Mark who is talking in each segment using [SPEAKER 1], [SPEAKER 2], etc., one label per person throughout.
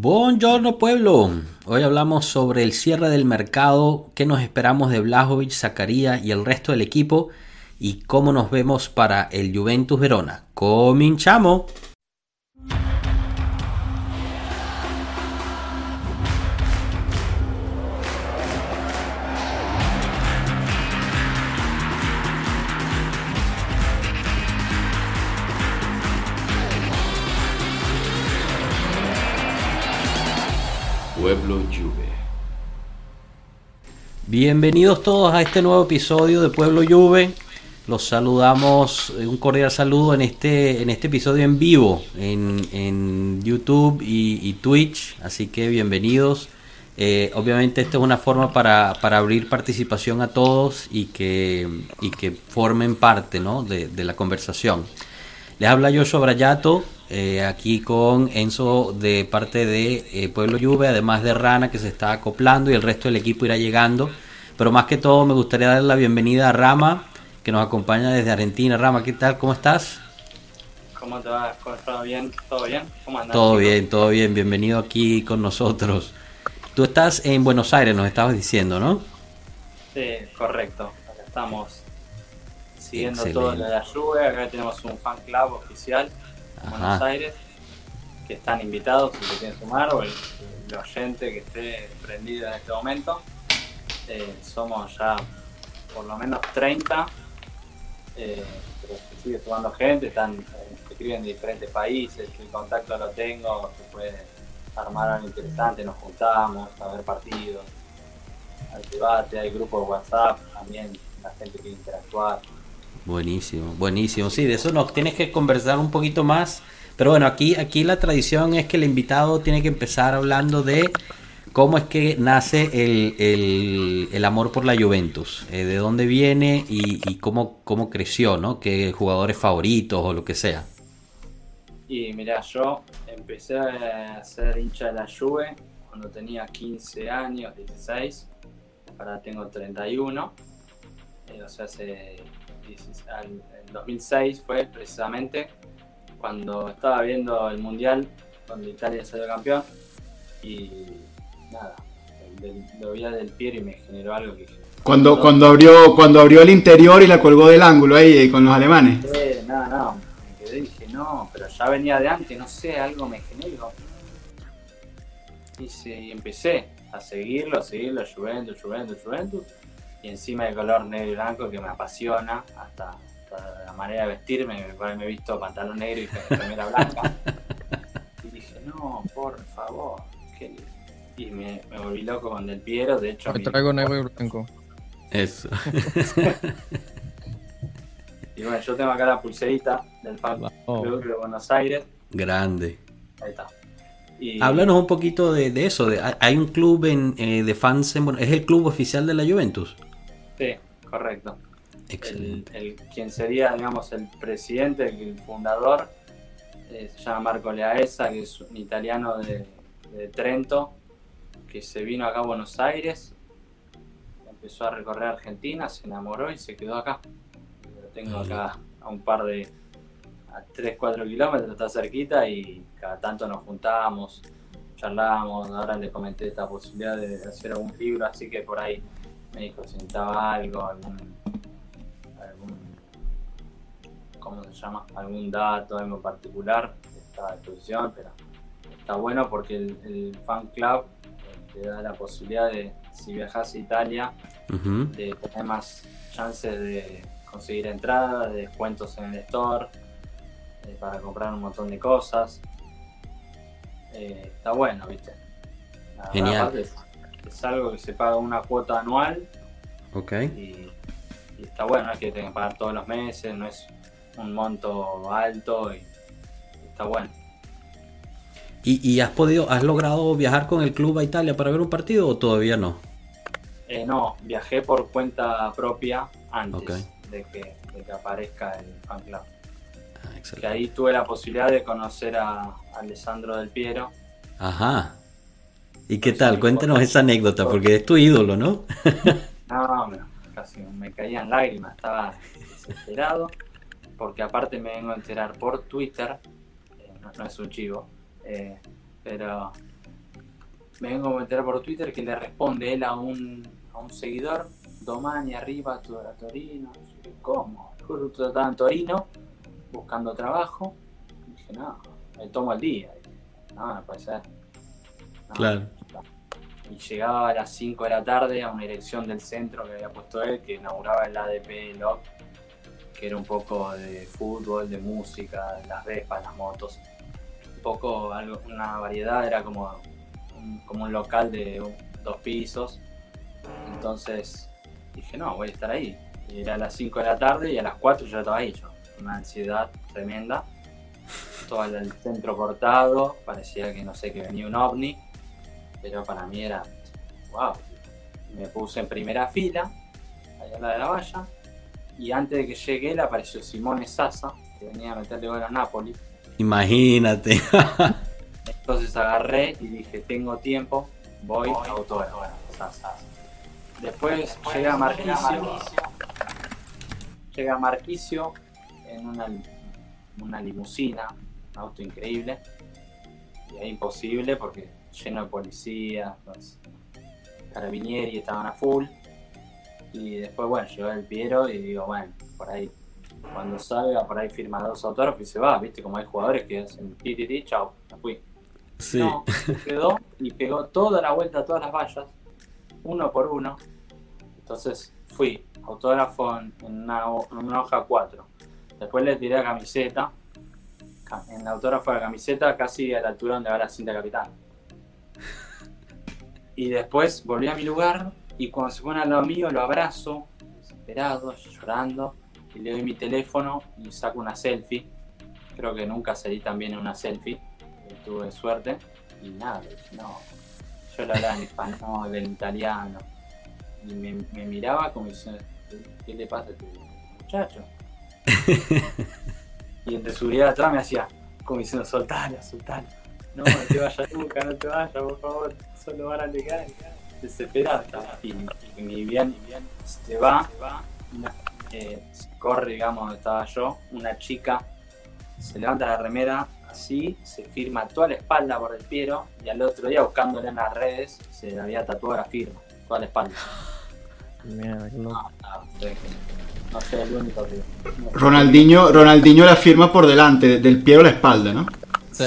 [SPEAKER 1] Buongiorno pueblo. Hoy hablamos sobre el cierre del mercado, qué nos esperamos de Blajovic, Zacarías y el resto del equipo y cómo nos vemos para el Juventus Verona. Cominchamo. Bienvenidos todos a este nuevo episodio de Pueblo Juve. Los saludamos, eh, un cordial saludo en este, en este episodio en vivo en, en YouTube y, Twitch. Así que bienvenidos. Eh, obviamente esto es una forma para, para abrir participación a todos y que, y que formen parte ¿no? de la conversación. Les habla Joshua Brayato, eh, aquí con Enzo de parte de eh, Pueblo Juve, además de Rana que se está acoplando y el resto del equipo irá llegando. Pero más que todo me gustaría dar la bienvenida a Rama, que nos acompaña desde Argentina. Rama, ¿qué tal? ¿Cómo estás?
[SPEAKER 2] ¿Cómo te va? ¿Cómo ¿Todo bien? ¿Todo bien? ¿Cómo andas?
[SPEAKER 1] Todo bien, todo bien. Bienvenido aquí con nosotros. Tú estás en Buenos Aires, nos estabas diciendo, ¿no?
[SPEAKER 2] Sí, correcto. Acá estamos siguiendo
[SPEAKER 1] Excelente.
[SPEAKER 2] todo lo de la Juve. Acá tenemos un fan club oficial en
[SPEAKER 1] Ajá.
[SPEAKER 2] Buenos Aires que están invitados si se quieren sumar o el, el oyente que esté prendido en este momento. Eh, somos ya por lo menos 30, eh, pero se sigue sumando gente, están, eh, escriben de diferentes países, el contacto lo tengo, se puede armar algo interesante, nos juntamos a ver partidos, al debate, hay grupos de WhatsApp, también la gente quiere interactuar.
[SPEAKER 1] Buenísimo, buenísimo. Sí, de eso nos tienes que conversar un poquito más. Pero bueno, aquí, aquí la tradición es que el invitado tiene que empezar hablando de cómo es que nace el, el- el amor por la Juventus, eh, de dónde viene y, cómo, cómo creció, ¿no? ¿Qué jugadores favoritos o lo que sea?
[SPEAKER 2] Y mira, yo empecé a ser hincha de la Juve cuando tenía 15 años, 16. Ahora tengo 31. Eh, o sea, hace 16 al- en 2006 fue precisamente cuando estaba viendo el Mundial donde Italia salió campeón. Y nada, del- lo vi a Del Piero y me generó algo que...
[SPEAKER 3] Cuando, cuando, abrió, cuando abrió el interior y la colgó del ángulo ahí eh, con los alemanes.
[SPEAKER 2] Eh, no, no, me quedé y dije, no, pero ya venía de antes, no sé, algo me generó. Y, se- y empecé a seguirlo, a seguirlo, Juventus, Juventus, Juventus. Y encima el color negro y blanco que me apasiona, hasta, hasta la manera de vestirme, me, me he visto pantalón negro y remera blanca. Y dije, no, por favor, qué lindo. Y me, me volví loco con Del Piero, de hecho... Mi-
[SPEAKER 4] traigo negro y blanco.
[SPEAKER 1] Eso.
[SPEAKER 2] Y bueno, yo tengo acá la pulserita del Fan
[SPEAKER 4] Oh.
[SPEAKER 2] Club de Buenos Aires.
[SPEAKER 1] Grande.
[SPEAKER 2] Ahí está. Y,
[SPEAKER 1] Háblanos un poquito de, de eso. de- hay un club en, eh, de fans en Buenos- ¿Es el club oficial de la Juventus?
[SPEAKER 2] Sí, correcto. El,
[SPEAKER 1] Excelente.
[SPEAKER 2] el- quien sería, digamos, el presidente, el, fundador, eh, se llama Marco Leaesa, que es un italiano de, de Trento, que se vino acá a Buenos Aires, empezó a recorrer Argentina, se enamoró y se quedó acá. Lo tengo acá a un par de, a 3, 4 kilómetros, está cerquita y cada tanto nos juntamos, charlamos, ahora le comenté esta posibilidad de hacer algún libro, así que por ahí me dijo si necesitaba algo, algún, algún ¿cómo se llama? algún dato, algo particular, está a disposición, pero está bueno porque el, el fan club eh, te da la posibilidad de, si viajas a Italia, de tener más chances de conseguir entradas, de descuentos en el store, eh, para comprar un montón de cosas. Eh, está bueno, ¿viste? La verdad,
[SPEAKER 1] Genial.
[SPEAKER 2] aparte Es, algo que se paga una cuota anual
[SPEAKER 1] Ok.
[SPEAKER 2] y, y está bueno, no es que tengas que pagar todos los meses, no es un monto alto y, está bueno.
[SPEAKER 1] ¿Y, y has podido, has logrado viajar con el club a Italia para ver un partido o todavía no?
[SPEAKER 2] Eh, no, viajé por cuenta propia antes de, que, de que aparezca el fan club.
[SPEAKER 1] Ah,
[SPEAKER 2] Que ahí tuve la posibilidad de conocer a Alessandro Del Piero.
[SPEAKER 1] Ajá. ¿Y qué tal? Cuéntanos esa anécdota, porque es tu ídolo, ¿no?
[SPEAKER 2] No, me- casi me caían lágrimas, estaba desesperado. Porque aparte me vengo a enterar por Twitter, eh, no, no es un chivo, eh, pero me vengo a enterar por Twitter que le responde él a un, a un seguidor, Domani arriba a Tu- a Torino. Yo, ¿Cómo? Justo estaba en Torino buscando trabajo. Y dije, no, me tomo el día. No, no puede ser. No.
[SPEAKER 1] Claro.
[SPEAKER 2] Y llegaba a las 5 de la tarde a una dirección del centro que había puesto él, que inauguraba el ADP LOC, que era un poco de fútbol, de música, las vespas, las motos. Un poco, algo, una variedad, era como un, como un local de dos pisos. Entonces dije, no, voy a estar ahí. Y era a las 5 de la tarde y a las 4 ya estaba ahí yo. Una ansiedad tremenda. Todo el centro cortado, parecía que no sé, que venía un ovni pero para mí era wow. Me puse en primera fila, allá al lado de la valla, y antes de que llegue él apareció Simone Sasa, que venía a meterle gol a Napoli.
[SPEAKER 1] Imagínate.
[SPEAKER 2] Entonces agarré y dije, tengo tiempo, voy a autógrafo. Sasa. Después llega Marquicio, llega Marquicio en una, una limusina, un auto increíble, y es imposible porque lleno de policías, los carabinieri estaban a full. Y después, bueno, llegó el Piero y digo, bueno, por ahí, cuando salga, por ahí firma dos autógrafos y se va, viste, como hay jugadores que hacen ti, ti, ti, chao, me fui.
[SPEAKER 1] Sí.
[SPEAKER 2] No, quedó y pegó toda la vuelta a todas las vallas, uno por uno. Entonces fui, autógrafo en, una, en una hoja 4. Después le tiré la camiseta, ca- en el autógrafo de la camiseta casi a la altura donde va la cinta capitán. Y después volví a mi lugar y cuando se pone al lado mío lo abrazo, desesperado, llorando, y le doy mi teléfono y saco una selfie. Creo que nunca salí tan bien en una selfie, eh, tuve suerte. Y nada, no. Yo le hablaba en español, en italiano. Y me, me miraba como diciendo, ¿qué, le pasa a este muchacho? y de seguridad atrás me hacía, como diciendo, soltalo, soltalo. No, no te vayas nunca, no te vayas, por favor, solo van a llegar. Desesperado estaba. Y, y ni bien, ni bien se va, eh, corre, digamos, donde estaba yo, una chica se levanta la remera así, se firma toda la espalda por el Piero y al otro día buscándole en las redes se le había tatuado la firma, toda la espalda.
[SPEAKER 4] Mierda, qué loco.
[SPEAKER 2] No, no, no el único que...
[SPEAKER 3] Ronaldinho, Ronaldinho la firma por delante, del pie a la espalda, ¿no?
[SPEAKER 4] Sí.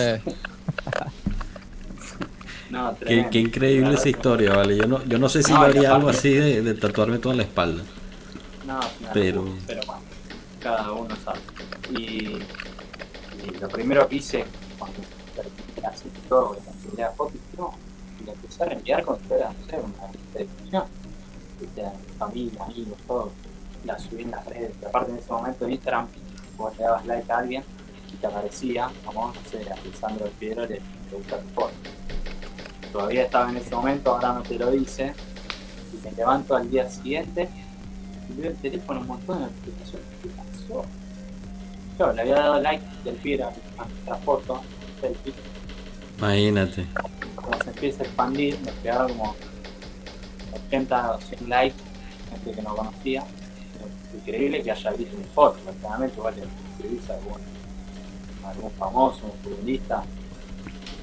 [SPEAKER 2] No,
[SPEAKER 1] Qué, increíble esa historia, ¿vale? Yo no, yo no sé si
[SPEAKER 2] No,
[SPEAKER 1] yo
[SPEAKER 2] y
[SPEAKER 1] haría algo así de, de tatuarme toda la espalda.
[SPEAKER 2] No, una
[SPEAKER 1] Pero-
[SPEAKER 2] pero bueno, cada uno sabe. Y, y lo primero que hice cuando terminé así todo, la foto, y la empecé a enviar si fuera, no sé, una a mi familia, amigos, todo. La subí en las redes. Y aparte en ese momento en Instagram, vos le dabas like a alguien y te aparecía, como, no sé, Alessandro del Piedro, le, le gusta tu foto. Todavía estaba en ese momento, ahora no te lo dice. Y me levanto al día siguiente y veo el teléfono un montón de notificaciones. ¿Qué pasó? Claro, le había dado like del Piero a nuestra foto, selfie.
[SPEAKER 1] Imagínate.
[SPEAKER 2] Como se empieza a expandir, me quedaron como 80 o 100 likes, gente que no conocía. Increíble que haya visto mi foto, generalmente igual te escribís a algún, a algún famoso, un futbolista,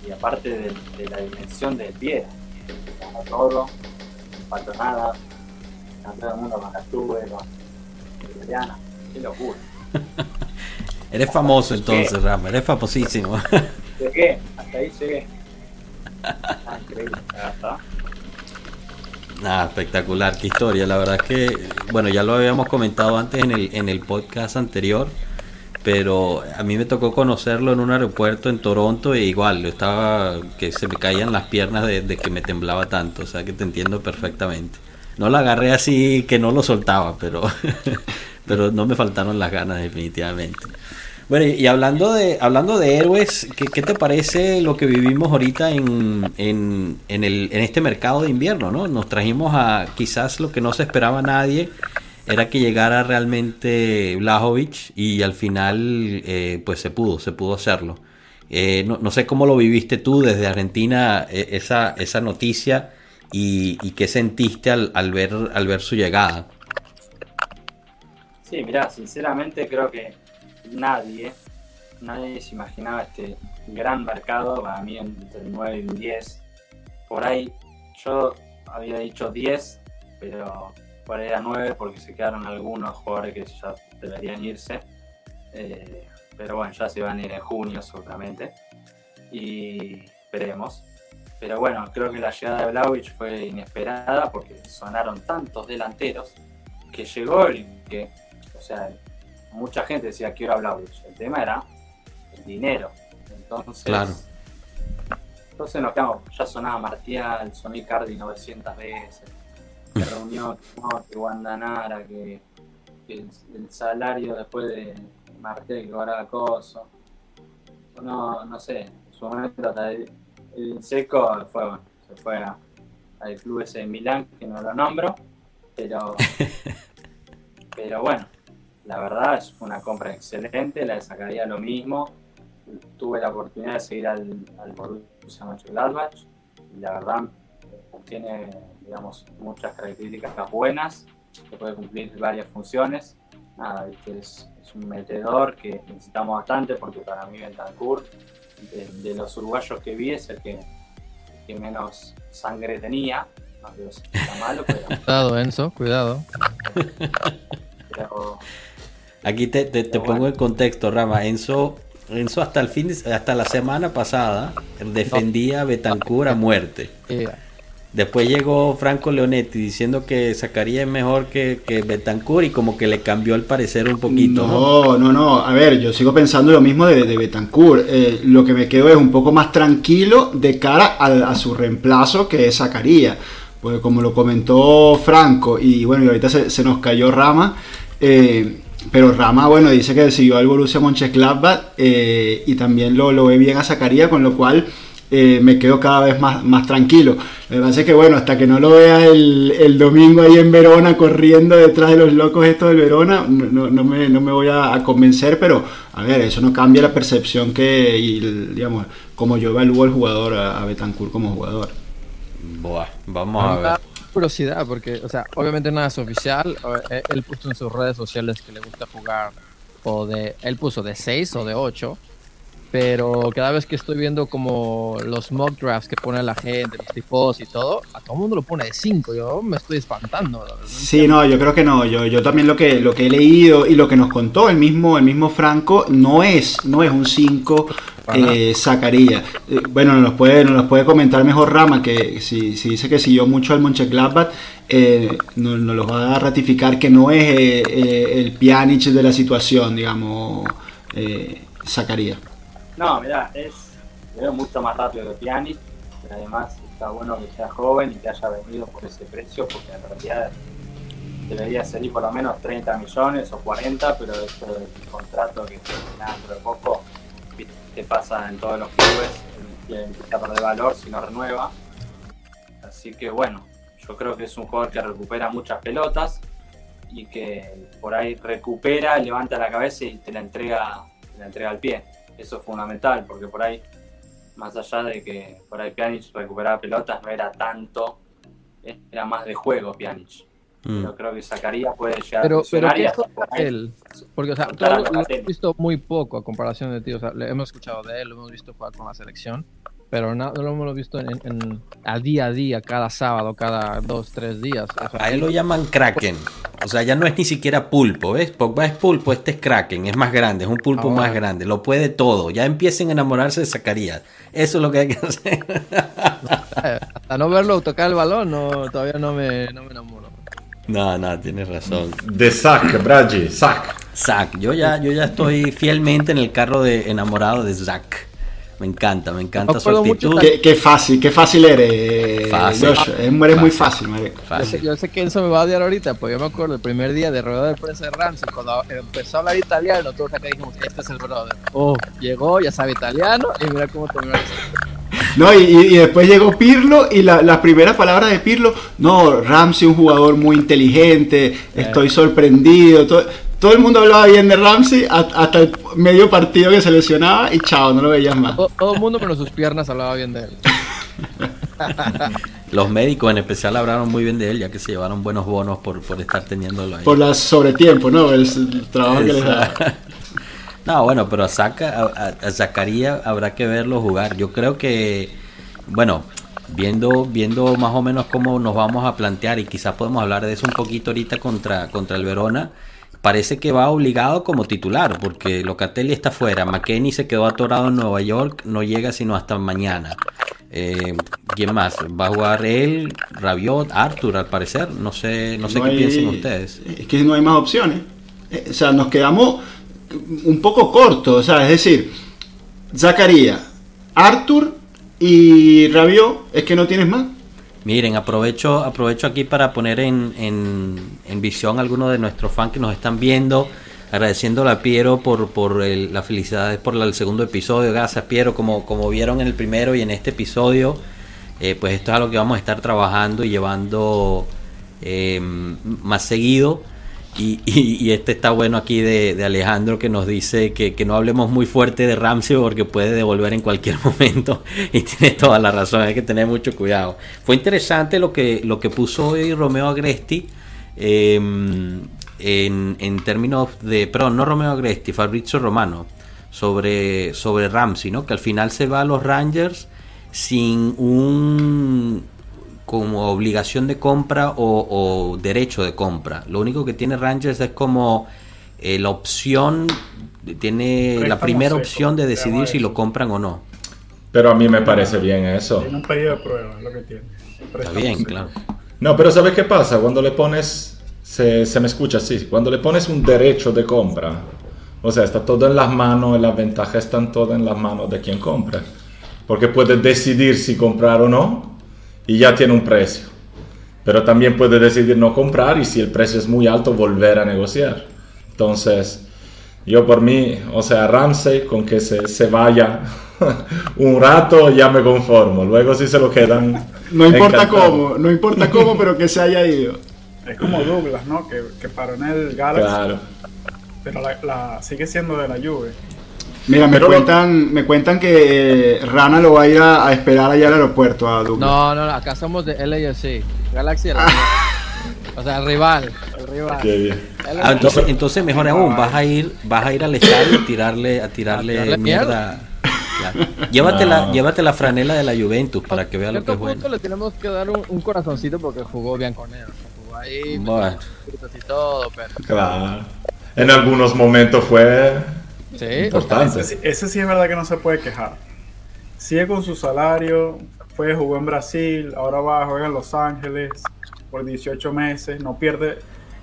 [SPEAKER 2] y aparte de, de la dimensión del pie, ganó todo, no faltó nada, ganó todo el mundo con la tuve, con italiana, qué locura.
[SPEAKER 1] Eres famoso entonces, Rama, eres famosísimo.
[SPEAKER 2] Llegué, hasta ahí llegué. Ah, increíble, ya está.
[SPEAKER 1] Nada, espectacular, qué historia. La verdad es que, bueno, ya lo habíamos comentado antes en el, en el podcast anterior, pero a mí me tocó conocerlo en un aeropuerto en Toronto e igual, yo estaba que se me caían las piernas de, de que me temblaba tanto, o sea que te entiendo perfectamente. No lo agarré así que no lo soltaba, pero, pero no me faltaron las ganas definitivamente. Bueno, y y hablando de, hablando de héroes, ¿qué, qué te parece lo que vivimos ahorita en, en, en, el, en este mercado de invierno? ¿no? Nos trajimos a quizás lo que no se esperaba nadie, era que llegara realmente Blajovic y al final eh, pues se pudo, se pudo hacerlo. Eh, no, no sé cómo lo viviste tú desde Argentina, eh, esa, esa noticia y, qué sentiste al, al, ver, al ver su llegada.
[SPEAKER 2] Sí, mirá, sinceramente creo que nadie, nadie se imaginaba este gran mercado, para mí entre el 9 y el 10, por ahí yo había dicho 10, pero ahí era 9 porque se quedaron algunos jugadores que ya deberían irse. Eh, pero bueno, ya se van a ir en junio seguramente. Y veremos. Pero bueno, creo que la llegada de Blauich fue inesperada porque sonaron tantos delanteros que llegó y que, o sea, mucha gente decía que era Blauich. El tema era el dinero. Entonces,
[SPEAKER 1] Claro.
[SPEAKER 2] entonces nos quedamos, ya sonaba Martial, soné Cardi 900 veces, se reunió que Guandanara, que, que el, el salario después de Martial que cobraba coso. No, no sé, en su momento hasta el, el seco fue, bueno, se fue a- al club ese de Milán, que no lo nombro, pero, pero bueno, la verdad es una compra excelente, la de Zacarías lo mismo. Tuve la oportunidad de seguir al, al Borussia Mönchengladbach y la verdad tiene, digamos, muchas características buenas, que puede cumplir varias funciones. Nada, que es, es un metedor que necesitamos bastante porque para mí Bentancur, de, de los uruguayos que vi, es el que, que menos sangre tenía. No digo si está malo, pero,
[SPEAKER 4] Cuidado, Enzo, cuidado.
[SPEAKER 2] pero
[SPEAKER 1] Aquí te, te- pongo en contexto, Rama. Enzo, Enzo hasta el fin de- hasta la semana pasada defendía a Betancourt a muerte.
[SPEAKER 4] Eh,
[SPEAKER 1] Después llegó Franco Leonetti diciendo que sacaría mejor que, que Betancourt y como que le cambió el parecer un poquito. ¿no?
[SPEAKER 3] No, no. A ver, yo sigo pensando lo mismo de, de Betancourt. Eh, lo que me quedo es un poco más tranquilo de cara a, su reemplazo, que es Zacarías. Pues como lo comentó Franco, y bueno, y ahorita se, se nos cayó Rama. eh, pero Rama, bueno, dice que siguió al Borussia Mönchengladbach eh, y también lo, lo ve bien a Zacarías, con lo cual eh, me quedo cada vez más, más tranquilo. Lo que pasa es que, bueno, hasta que no lo vea el, el domingo ahí en Verona corriendo detrás de los locos estos del Verona, no, no me, no me voy a, a convencer, pero a ver, eso no cambia la percepción que, y digamos, como yo evalúo al jugador, a, a Betancourt como jugador.
[SPEAKER 1] Buah, vamos a ver.
[SPEAKER 4] curiosidad, porque, o sea, obviamente nada es oficial. eh, Él puso en sus redes sociales que le gusta jugar, o de, él puso de 6 o de 8. Pero cada vez que estoy viendo como los mock drafts que pone la gente, los tipos y todo, a todo el mundo lo pone de 5. Yo me estoy espantando.
[SPEAKER 3] Sí, no, yo creo que no. Yo, yo también lo que, lo que he leído y lo que nos contó el mismo, el mismo Franco no es, no es un 5 eh, Zacarías. Eh, bueno, nos puede, nos puede comentar mejor Rama, que si, si dice que siguió mucho al Mönchengladbach, eh, nos, nos lo va a ratificar que no es eh, eh, el Pjanic de la situación, digamos, eh, Zacarías.
[SPEAKER 2] No, mirá, es mucho más rápido que Pjanic, pero además está bueno que sea joven y que haya venido por ese precio, porque en realidad debería salir por lo menos 30 millones o 40, pero esto del contrato que termina dentro de poco, que pasa en todos los clubes, que empieza a perder valor si no renueva. Así que bueno, yo creo que es un jugador que recupera muchas pelotas y que por ahí recupera, levanta la cabeza y te la entrega, te la entrega al pie. Eso es fundamental, porque por ahí, más allá de que por ahí Pjanic recuperaba pelotas, no era tanto, era más de juego Pjanic.
[SPEAKER 1] Mm.
[SPEAKER 2] Pero creo que Zacarías puede llegar
[SPEAKER 4] Pero,
[SPEAKER 2] a
[SPEAKER 4] pero ¿qué
[SPEAKER 2] por
[SPEAKER 4] él? Porque, o sea, todo lo hemos visto muy poco a comparación de ti. O sea, le hemos escuchado de él, lo hemos visto jugar con la selección, pero no, no lo hemos visto en, en- a día a día, cada sábado, cada dos, tres días. O sea,
[SPEAKER 1] A él lo llaman Kraken. O sea, ya no es ni siquiera pulpo, ¿ves? Pogba es pulpo, este es Kraken, es más grande, es un pulpo
[SPEAKER 4] Ahora.
[SPEAKER 1] más grande, lo puede todo. Ya empiecen a enamorarse de Zacarías. Eso es lo que hay que hacer.
[SPEAKER 4] hasta no verlo tocar el balón, no, todavía no me, no me enamoro.
[SPEAKER 1] No, no, tienes razón.
[SPEAKER 5] De Zac, Bragi, Zac.
[SPEAKER 1] Zack, yo ya, yo ya estoy fielmente en el carro de enamorado de Zack. Me encanta, me encanta su
[SPEAKER 4] acuerdo mucho
[SPEAKER 1] actitud.
[SPEAKER 3] Qué, qué fácil, qué fácil eres,
[SPEAKER 1] Fácil.
[SPEAKER 3] Josh. Eres muy
[SPEAKER 1] Fácil.
[SPEAKER 4] Yo sé,
[SPEAKER 1] Fácil.
[SPEAKER 4] yo sé que Enzo me va a odiar ahorita, pues yo me acuerdo el primer día de rueda de prensa de Ramsey, cuando empezó a hablar italiano, todos acá dijimos, este es el brother. Oh, llegó, ya sabe italiano, y mira cómo terminó.
[SPEAKER 3] No, y, después llegó Pirlo y la- las primeras palabras de Pirlo, no, Ramsey un jugador muy inteligente, estoy sorprendido. Todo, todo el mundo hablaba bien de Ramsey hasta el medio partido que se lesionaba y chao, no lo veías más.
[SPEAKER 4] Todo, todo el mundo menos sus piernas hablaba bien de él.
[SPEAKER 1] Los médicos en especial hablaron muy bien de él, ya que se llevaron buenos bonos por, por estar teniéndolo ahí.
[SPEAKER 3] Por la sobretiempo, ¿no? El, el trabajo que les da.
[SPEAKER 1] No, bueno, pero a, Zaca- a, a- a Zacarías habrá que verlo jugar. Yo creo que, bueno, viendo, viendo más o menos cómo nos vamos a plantear y quizás podemos hablar de eso un poquito ahorita contra, contra el Verona, parece que va obligado como titular, porque Locatelli está fuera, McKenny se quedó atorado en Nueva York, no llega sino hasta mañana. Eh, ¿Quién más? Va a jugar él, Rabiot, Arthur al parecer, no sé, no sé
[SPEAKER 3] No
[SPEAKER 1] qué
[SPEAKER 3] hay-
[SPEAKER 1] piensen ustedes.
[SPEAKER 3] Es que no hay más opciones. Eh, O sea, nos quedamos un poco cortos. O sea, es decir, Zacarías, Arthur y Rabiot, es que no tienes más.
[SPEAKER 1] Miren, aprovecho, aprovecho aquí para poner en, en, en visión a algunos de nuestros fans que nos están viendo, agradeciéndole a Piero por, por el- la felicidad por el segundo episodio. Gracias, Piero, como, como vieron en el primero y en este episodio, eh, pues esto es algo que vamos a estar trabajando y llevando eh, más seguido. Y, y- y este está bueno aquí de, Alejandro que nos dice que, no hablemos muy fuerte de Ramsey porque puede devolver en cualquier momento y tiene toda la razón, hay que tener mucho cuidado. Fue interesante lo que, lo que puso hoy Romeo Agresti eh, en, en términos de, perdón, no Romeo Agresti, Fabrizio Romano sobre, sobre Ramsey, ¿no? que al final se va a los Rangers sin un como obligación de compra o, o derecho de compra. Lo único que tiene Rangers es como eh, la opción, tiene la primera
[SPEAKER 6] seco,
[SPEAKER 1] opción de decidir si lo compran o no.
[SPEAKER 5] Pero a mí me parece bien eso.
[SPEAKER 6] Tiene un pedido de prueba, es lo que tiene.
[SPEAKER 1] Está bien, claro.
[SPEAKER 5] No, pero ¿sabes qué pasa? Cuando le pones, se, se me escucha así, cuando le pones un derecho de compra, o sea, está todo en las manos y las ventajas están todas en las manos de quien compra. Porque puede decidir si comprar o no y ya tiene un precio. Pero también puede decidir no comprar y si el precio es muy alto volver a negociar. Entonces, yo por mí, o sea, Ramsey con que se, se vaya un rato ya me conformo. Luego si se lo quedan...
[SPEAKER 3] No importa
[SPEAKER 5] encantado.
[SPEAKER 3] cómo, no importa cómo, pero que se haya ido.
[SPEAKER 6] Es como Douglas, ¿no? Que, que paró en el Galaxy,
[SPEAKER 5] Claro.
[SPEAKER 6] pero la, la- sigue siendo de la Juve.
[SPEAKER 3] Mira, me
[SPEAKER 5] Pero lo-
[SPEAKER 3] cuentan, me cuentan que eh, Rana lo va a ir a, a esperar allá al aeropuerto a Douglas.
[SPEAKER 4] No, no, no, acá somos de LAFC. Galaxy era O sea, el rival. El rival.
[SPEAKER 5] Qué bien.
[SPEAKER 1] Ah, entonces, entonces mejor aún, vas a ir, vas a ir al estadio y tirarle, a tirarle,
[SPEAKER 4] A tirarle
[SPEAKER 1] mierda. Claro. Llévate, la,
[SPEAKER 5] No.
[SPEAKER 1] llévate la franela de la Juventus para que vea
[SPEAKER 4] A
[SPEAKER 1] lo que es bueno.
[SPEAKER 4] le tenemos que dar un, un corazoncito porque jugó bien con él. Jugó ahí,
[SPEAKER 1] Bueno.
[SPEAKER 4] y todo, pero.
[SPEAKER 5] Claro. En algunos momentos fue
[SPEAKER 4] Sí,
[SPEAKER 5] importante.
[SPEAKER 6] Ese, sí- ese sí es verdad que no se puede quejar. Sigue con su salario, fue, jugó en Brasil, ahora va a jugar en Los Ángeles por 18 meses, no pierde,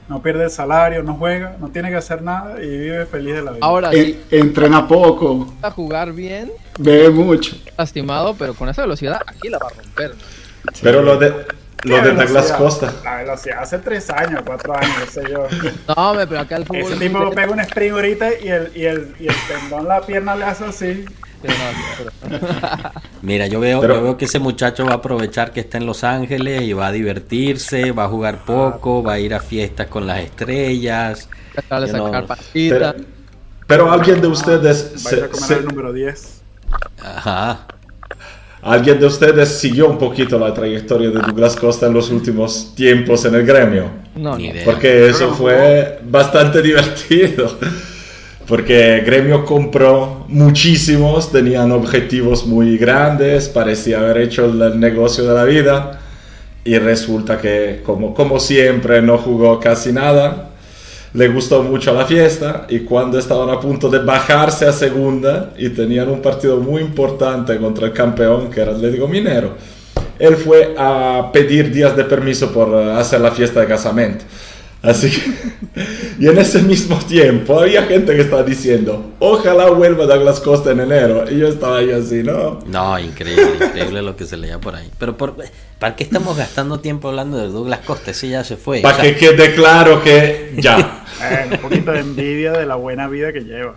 [SPEAKER 6] no pierde el salario, no juega, no tiene que hacer nada y vive feliz de la vida.
[SPEAKER 4] Ahora
[SPEAKER 3] En-
[SPEAKER 4] sí,
[SPEAKER 3] entrena poco,
[SPEAKER 4] a jugar bien,
[SPEAKER 3] bebe mucho.
[SPEAKER 4] lastimado, pero con esa velocidad aquí la va a romper.
[SPEAKER 5] Pero lo de, lo
[SPEAKER 6] ¿Qué
[SPEAKER 5] de Douglas? Costa.
[SPEAKER 6] La velocidad hace 3 años, 4 años, no sé yo.
[SPEAKER 4] No, hombre, pero acá el fútbol.
[SPEAKER 6] Ese
[SPEAKER 4] es
[SPEAKER 6] tipo pega un sprint ahorita y el, y el, y el tendón, la pierna le hace así.
[SPEAKER 1] Mira, yo veo,
[SPEAKER 5] Pero-
[SPEAKER 1] yo veo que ese muchacho va a aprovechar que está en Los Ángeles y va a divertirse, va a jugar poco, va a ir a fiestas con las estrellas. no-
[SPEAKER 4] sacar.
[SPEAKER 5] Pero, pero alguien de ustedes
[SPEAKER 6] Vais
[SPEAKER 5] se-
[SPEAKER 6] a comer
[SPEAKER 5] se-
[SPEAKER 6] el número 10.
[SPEAKER 1] Ajá.
[SPEAKER 5] Alguien de ustedes siguió un poquito la trayectoria de Douglas Costa en los últimos tiempos en el gremio.
[SPEAKER 4] No,
[SPEAKER 1] Ni
[SPEAKER 4] no.
[SPEAKER 1] idea.
[SPEAKER 5] Porque eso fue bastante divertido. Porque Gremio compró muchísimos, tenían objetivos muy grandes, parecía haber hecho el, el negocio de la vida. Y resulta que, como, como siempre, no jugó casi nada. Le gustó mucho la fiesta y cuando estaban a punto de bajarse a segunda y tenían un partido muy importante contra el campeón, que era Atlético Minero, él fue a pedir días de permiso por eh, hacer la fiesta de casamiento. Así que, y en ese mismo tiempo había gente que estaba diciendo, ojalá vuelva Douglas Costa en enero. Y yo estaba ahí así, ¿no?
[SPEAKER 1] No, increíble, increíble lo que se leía por ahí. Pero por, ¿para qué estamos gastando tiempo hablando de Douglas Costa? Ese ya se fue.
[SPEAKER 5] Para
[SPEAKER 1] O sea,
[SPEAKER 5] que quede claro que ya.
[SPEAKER 6] Eh, un poquito de envidia de la buena vida que lleva.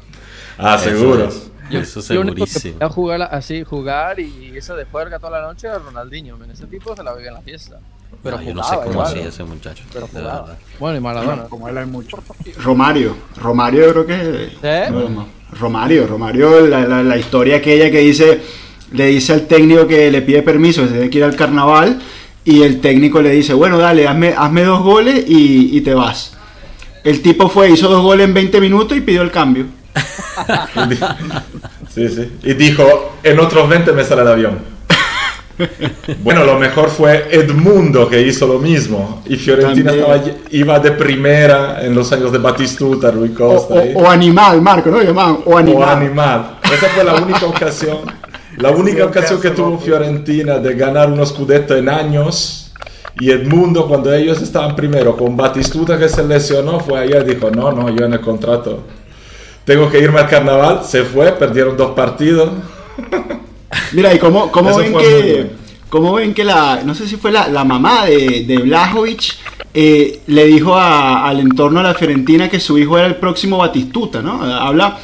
[SPEAKER 5] Ah,
[SPEAKER 1] eso
[SPEAKER 5] seguro.
[SPEAKER 1] es- Eso
[SPEAKER 4] Lo único que
[SPEAKER 1] segurísimo.
[SPEAKER 4] podía jugar así, jugar y eso de juerga toda la noche era Ronaldinho. Ese tipo se la vivía en la fiesta. Pero
[SPEAKER 1] No, yo no sé cómo hacía ese muchacho.
[SPEAKER 4] Pero jugaba. Bueno, y Maradona.
[SPEAKER 6] Como él hay mucho.
[SPEAKER 3] Romario, Romario yo creo que no. Romario, Romario, la, la, la historia aquella que dice, le dice al técnico que le pide permiso, que se tiene que ir al carnaval, y el técnico le dice, bueno, dale, hazme, hazme dos goles y, y te vas. El tipo fue, hizo dos goles en 20 minutos y pidió el cambio.
[SPEAKER 5] Sí, sí. Y dijo, en otros 20 me sale el avión. Bueno, lo mejor fue Edmundo que hizo lo mismo. Y Fiorentina estaba, iba de primera en los años de Batistuta, Rui
[SPEAKER 3] O,
[SPEAKER 5] Costa.
[SPEAKER 3] o-
[SPEAKER 5] ahí.
[SPEAKER 3] o animal, Marco, ¿no? Llamaban o
[SPEAKER 5] O
[SPEAKER 3] animal.
[SPEAKER 5] animal. Esa fue la única ocasión. La única ocasión que tuvo Fiorentina de ganar unos scudetto en años. Y Edmundo, cuando ellos estaban primero con Batistuta que se lesionó, fue allá y dijo: No, no, yo en el contrato tengo que irme al carnaval. Se fue, perdieron dos partidos.
[SPEAKER 3] Mira, ¿y cómo, cómo ven que, cómo ven que la, no sé si fue la, la mamá de, de Blajovic, eh, le dijo a- al entorno de la Fiorentina que su hijo era el próximo Batistuta, ¿no? Habla,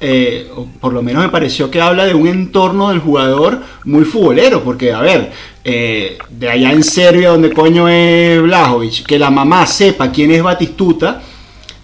[SPEAKER 3] eh, por lo menos me pareció que habla de un entorno del jugador muy futbolero, porque, a ver, eh, de allá en Serbia, donde coño es Blajovic, que la mamá sepa quién es Batistuta,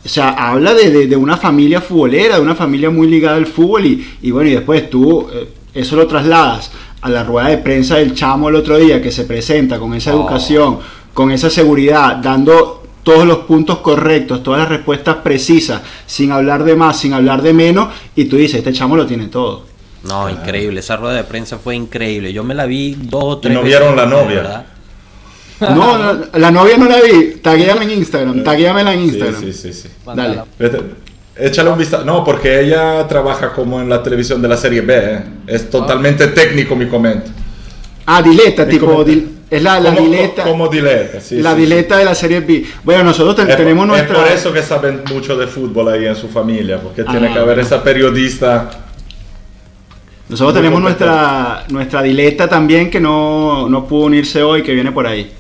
[SPEAKER 3] o sea, habla de, de- de una familia futbolera, de una familia muy ligada al fútbol y, y bueno, y después tú eh, eso lo trasladas a la rueda de prensa del chamo el otro día que se presenta con esa
[SPEAKER 1] Oh.
[SPEAKER 3] educación, con esa seguridad, dando todos los puntos correctos, todas las respuestas precisas, sin hablar de más, sin hablar de menos, y tú dices, este chamo lo tiene todo.
[SPEAKER 1] No, increíble. Esa rueda de prensa fue increíble. Yo me la vi dos o tres
[SPEAKER 5] no
[SPEAKER 1] veces,
[SPEAKER 5] vieron la
[SPEAKER 1] de
[SPEAKER 5] novia.
[SPEAKER 1] verdad.
[SPEAKER 3] No, no, la novia no la vi, taguéame en Instagram, taguéamela en
[SPEAKER 5] Sí,
[SPEAKER 3] Instagram.
[SPEAKER 5] sí, sí, sí.
[SPEAKER 3] Dale.
[SPEAKER 5] Échale un vistazo. No, porque ella trabaja como en la televisión de la serie B. ¿eh? Es totalmente técnico mi comento.
[SPEAKER 3] Ah, dileta,
[SPEAKER 5] Mi
[SPEAKER 3] tipo,
[SPEAKER 5] comentario.
[SPEAKER 3] dil- es la, la
[SPEAKER 5] Como-
[SPEAKER 3] dileta.
[SPEAKER 5] Como dileta, sí.
[SPEAKER 3] la
[SPEAKER 5] sí,
[SPEAKER 3] dileta de la serie B. Bueno, nosotros
[SPEAKER 5] sí.
[SPEAKER 3] ten-
[SPEAKER 5] Es,
[SPEAKER 3] tenemos
[SPEAKER 5] es
[SPEAKER 3] nuestra.
[SPEAKER 5] por eso que saben mucho de fútbol ahí en su familia, porque tiene
[SPEAKER 3] Ah.
[SPEAKER 5] que haber esa periodista.
[SPEAKER 3] Nosotros tenemos nuestra, nuestra dileta también que no, no pudo unirse hoy, que viene por ahí.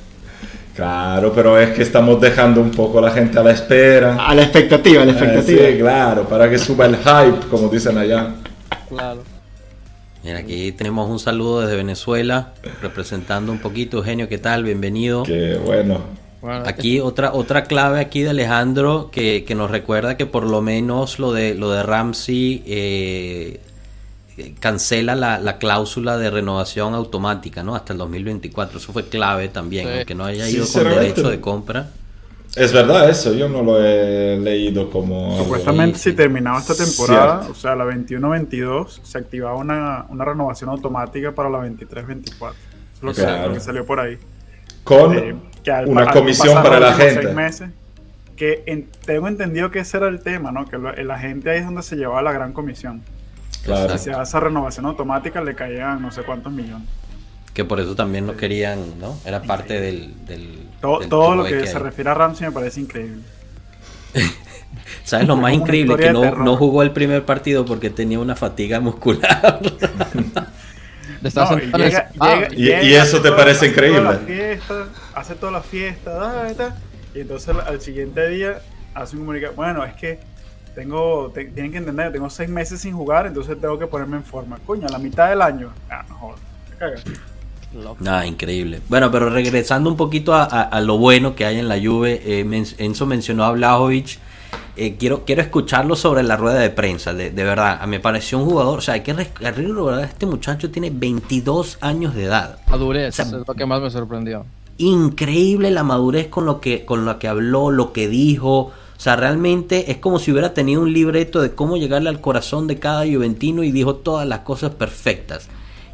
[SPEAKER 5] Claro, pero es que estamos dejando un poco a la gente a la espera.
[SPEAKER 3] A la expectativa, a la
[SPEAKER 5] Eh,
[SPEAKER 3] expectativa.
[SPEAKER 5] sí, claro, para que suba el hype, como dicen allá.
[SPEAKER 4] Claro.
[SPEAKER 1] Mira, aquí tenemos un saludo desde Venezuela, representando un poquito. Eugenio, ¿qué tal? Bienvenido.
[SPEAKER 5] Que bueno.
[SPEAKER 1] Aquí otra otra clave aquí de Alejandro que, que nos recuerda que por lo menos lo de lo de Ramsey eh, cancela la, la cláusula de renovación automática, ¿no? Hasta el 2024. Eso fue clave también,
[SPEAKER 4] Sí.
[SPEAKER 1] aunque no haya ido con derecho de compra.
[SPEAKER 5] Es verdad eso, yo no lo he leído como...
[SPEAKER 6] Supuestamente
[SPEAKER 1] Sí,
[SPEAKER 6] si
[SPEAKER 1] sí.
[SPEAKER 6] terminaba esta temporada,
[SPEAKER 5] Cierto.
[SPEAKER 6] o sea, la 21-22, se activaba una, una renovación automática para la 23-24. Eso es lo que,
[SPEAKER 5] Claro.
[SPEAKER 6] lo que salió por ahí.
[SPEAKER 5] Con
[SPEAKER 6] Eh, que al-
[SPEAKER 5] una
[SPEAKER 6] al
[SPEAKER 5] comisión para la gente.
[SPEAKER 6] seis meses, que en- tengo entendido que ese era el tema, ¿no? Que lo- la gente ahí es donde se llevaba la gran comisión.
[SPEAKER 5] Claro.
[SPEAKER 6] Si se hace esa renovación automática, le caían no sé cuántos millones.
[SPEAKER 1] Que por eso también lo querían, ¿no? Era parte del... del
[SPEAKER 6] Todo,
[SPEAKER 1] del
[SPEAKER 6] todo lo que se refiere a Ramsey me parece increíble.
[SPEAKER 1] ¿Sabes lo más increíble? Que no, no jugó el primer partido porque tenía una fatiga muscular.
[SPEAKER 6] No, y llega-
[SPEAKER 4] sofá.
[SPEAKER 6] llega-
[SPEAKER 5] Y-
[SPEAKER 6] llega,
[SPEAKER 5] y eso
[SPEAKER 6] hace
[SPEAKER 5] te
[SPEAKER 6] toda-
[SPEAKER 5] parece
[SPEAKER 6] hace toda
[SPEAKER 5] increíble.
[SPEAKER 6] la fiesta, hace toda la fiesta, da, da, y entonces al siguiente día hace un comunicado. Bueno, es que tengo, te- tienen que entender, tengo seis meses sin jugar, entonces tengo que ponerme en forma. Coño, a la mitad del año. Ah, no cagas.
[SPEAKER 4] Loco.
[SPEAKER 1] Nada, increíble. Bueno, pero regresando un poquito a, a- a lo bueno que hay en la Juve, eh, men- Enzo mencionó a Blajovic. Eh, quiero, quiero escucharlo sobre la rueda de prensa, de, de verdad. Me pareció un jugador, o sea, hay que recordar, este muchacho tiene 22 años de edad.
[SPEAKER 4] Madurez,
[SPEAKER 1] O sea,
[SPEAKER 4] es lo que más me sorprendió.
[SPEAKER 1] Increíble la madurez con lo que, con lo que habló, lo que dijo. O sea, realmente es como si hubiera tenido un libreto de cómo llegarle al corazón de cada juventino y dijo todas las cosas perfectas.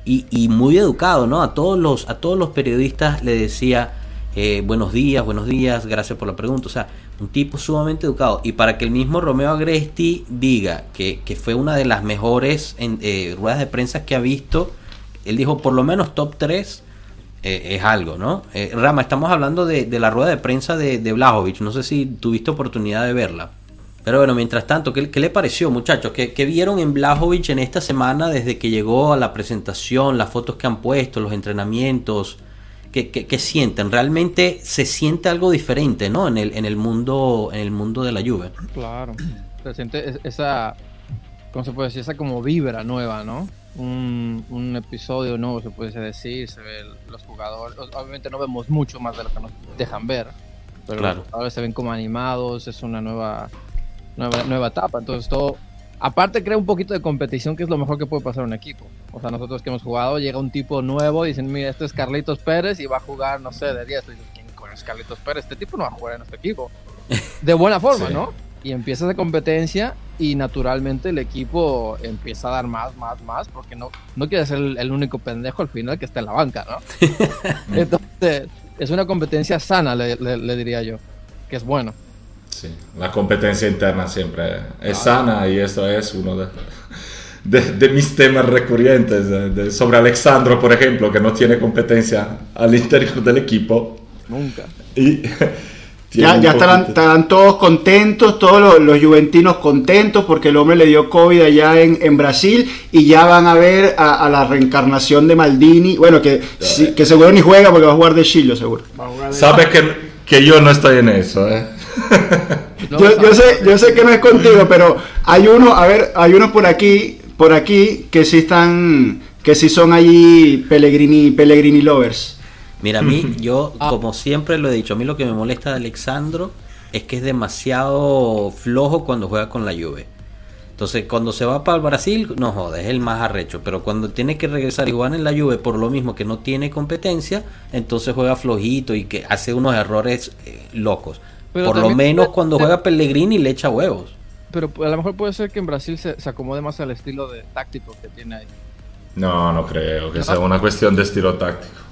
[SPEAKER 1] Y, muy educado, ¿no? A todos los, a todos los periodistas le decía eh, buenos días, buenos días, gracias por la pregunta. O sea, un tipo sumamente educado. Y para que el mismo Romeo Agresti diga que, que fue una de las mejores en, eh, ruedas de prensa que ha visto, él dijo por lo menos top 3 eh, es algo, ¿no? Eh, Rama, estamos hablando de, la rueda de prensa de, de Blajovic. No sé si tuviste oportunidad de verla. Pero bueno, mientras tanto, ¿qué, le pareció, muchachos? ¿Qué, vieron en Blajovic en esta semana desde que llegó a la presentación, las fotos que han puesto, los entrenamientos? ¿Qué, sienten? Realmente se siente algo diferente, ¿no? En el, en el mundo, en el mundo de la Juve.
[SPEAKER 4] Claro. Se siente es- esa, ¿cómo se puede decir? Esa como vibra nueva, ¿no? Un, un episodio nuevo, se puede decir. Se ve el- los jugadores. Obviamente no vemos mucho más de lo que nos dejan ver. Pero
[SPEAKER 1] Claro.
[SPEAKER 4] los jugadores se ven como animados. Es una nueva, nueva, nueva etapa. Entonces todo. Aparte crea un poquito de competición, que es lo mejor que puede pasar en un equipo. O sea, nosotros que hemos jugado, llega un tipo nuevo y dicen, mira, este es Carlitos Pérez y va a jugar, no sé, de 10. Tú dices, ¿quién es Carlitos Pérez? Este tipo no va a jugar en nuestro equipo. De buena forma,
[SPEAKER 5] Sí.
[SPEAKER 4] ¿no? Y empieza esa competencia y naturalmente el equipo empieza a dar más, más, más, porque no, no quiere ser el, el único pendejo al final que está en la banca, ¿no? Entonces, es una competencia sana, le, le- le diría yo, que es bueno.
[SPEAKER 5] Sí, la competencia interna siempre es sana y eso es uno de, de- de mis temas recurrentes. de- sobre Alexandro, por ejemplo, que no tiene competencia al interior del equipo.
[SPEAKER 4] Nunca.
[SPEAKER 5] Y
[SPEAKER 3] Ya, ya estarán, estarán todos contentos, todos los, los juventinos contentos porque el hombre le dio COVID allá en, en Brasil y ya van a ver a, a la reencarnación de Maldini. Bueno, que, sí- que seguro ni juega porque va a jugar de Chilo, seguro.
[SPEAKER 6] De-
[SPEAKER 5] Sabes que, que yo no estoy en eso, ¿eh?
[SPEAKER 4] No,
[SPEAKER 3] yo, yo sé, yo sé que no es contigo, pero hay uno, a ver, hay unos por aquí, por aquí que sí están, que sí son allí Pellegrini, Pellegrini lovers.
[SPEAKER 1] Mira, a mí, yo, como siempre lo he dicho, a mí lo que me molesta de Alexandro es que es demasiado flojo cuando juega con la Juve. Entonces, cuando se va para el Brasil, no joda, es el más arrecho. Pero cuando tiene que regresar y jugar en la Juve por lo mismo que no tiene competencia, entonces juega flojito y que hace unos errores eh, locos.
[SPEAKER 4] Pero
[SPEAKER 1] por lo menos
[SPEAKER 4] puede
[SPEAKER 1] cuando juega Pellegrini le echa huevos.
[SPEAKER 4] Pero a lo mejor puede ser que en Brasil se, se acomode más al estilo de táctico que tiene ahí.
[SPEAKER 5] No, no creo que sea una cuestión de estilo táctico.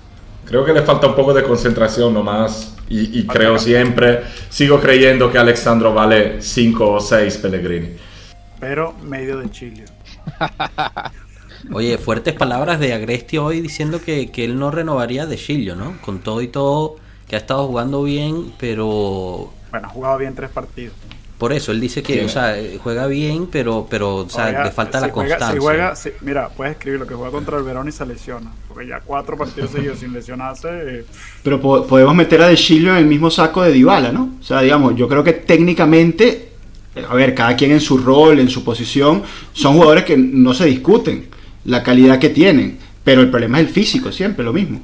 [SPEAKER 5] Creo que le falta un poco de concentración nomás. Y, y creo siempre, sigo creyendo que Alexandro vale 5 o 6 Pellegrini.
[SPEAKER 6] Pero medio de Chile.
[SPEAKER 1] Oye, fuertes palabras de Agresti hoy diciendo que, que él no renovaría de Chillo, ¿no? Con todo y todo, que ha estado jugando bien, pero
[SPEAKER 6] Bueno, ha jugado bien tres partidos.
[SPEAKER 1] Por eso él dice que,
[SPEAKER 5] Sí.
[SPEAKER 1] o sea, eh, juega bien, pero, pero, o sea,
[SPEAKER 6] Oiga,
[SPEAKER 1] le falta
[SPEAKER 6] si
[SPEAKER 1] la
[SPEAKER 6] juega-
[SPEAKER 1] constancia.
[SPEAKER 6] si juega, si- mira, puedes escribir lo que juega contra el Verón y se lesiona. Porque ya cuatro partidos seguidos sin lesionarse. eh,
[SPEAKER 3] Pero po- podemos meter a De Chilio en el mismo saco de Dybala, ¿no? O sea, digamos, yo creo que técnicamente, eh, a ver, cada quien en su rol, en su posición, son jugadores que no se discuten la calidad que tienen, pero el problema es el físico, siempre lo mismo.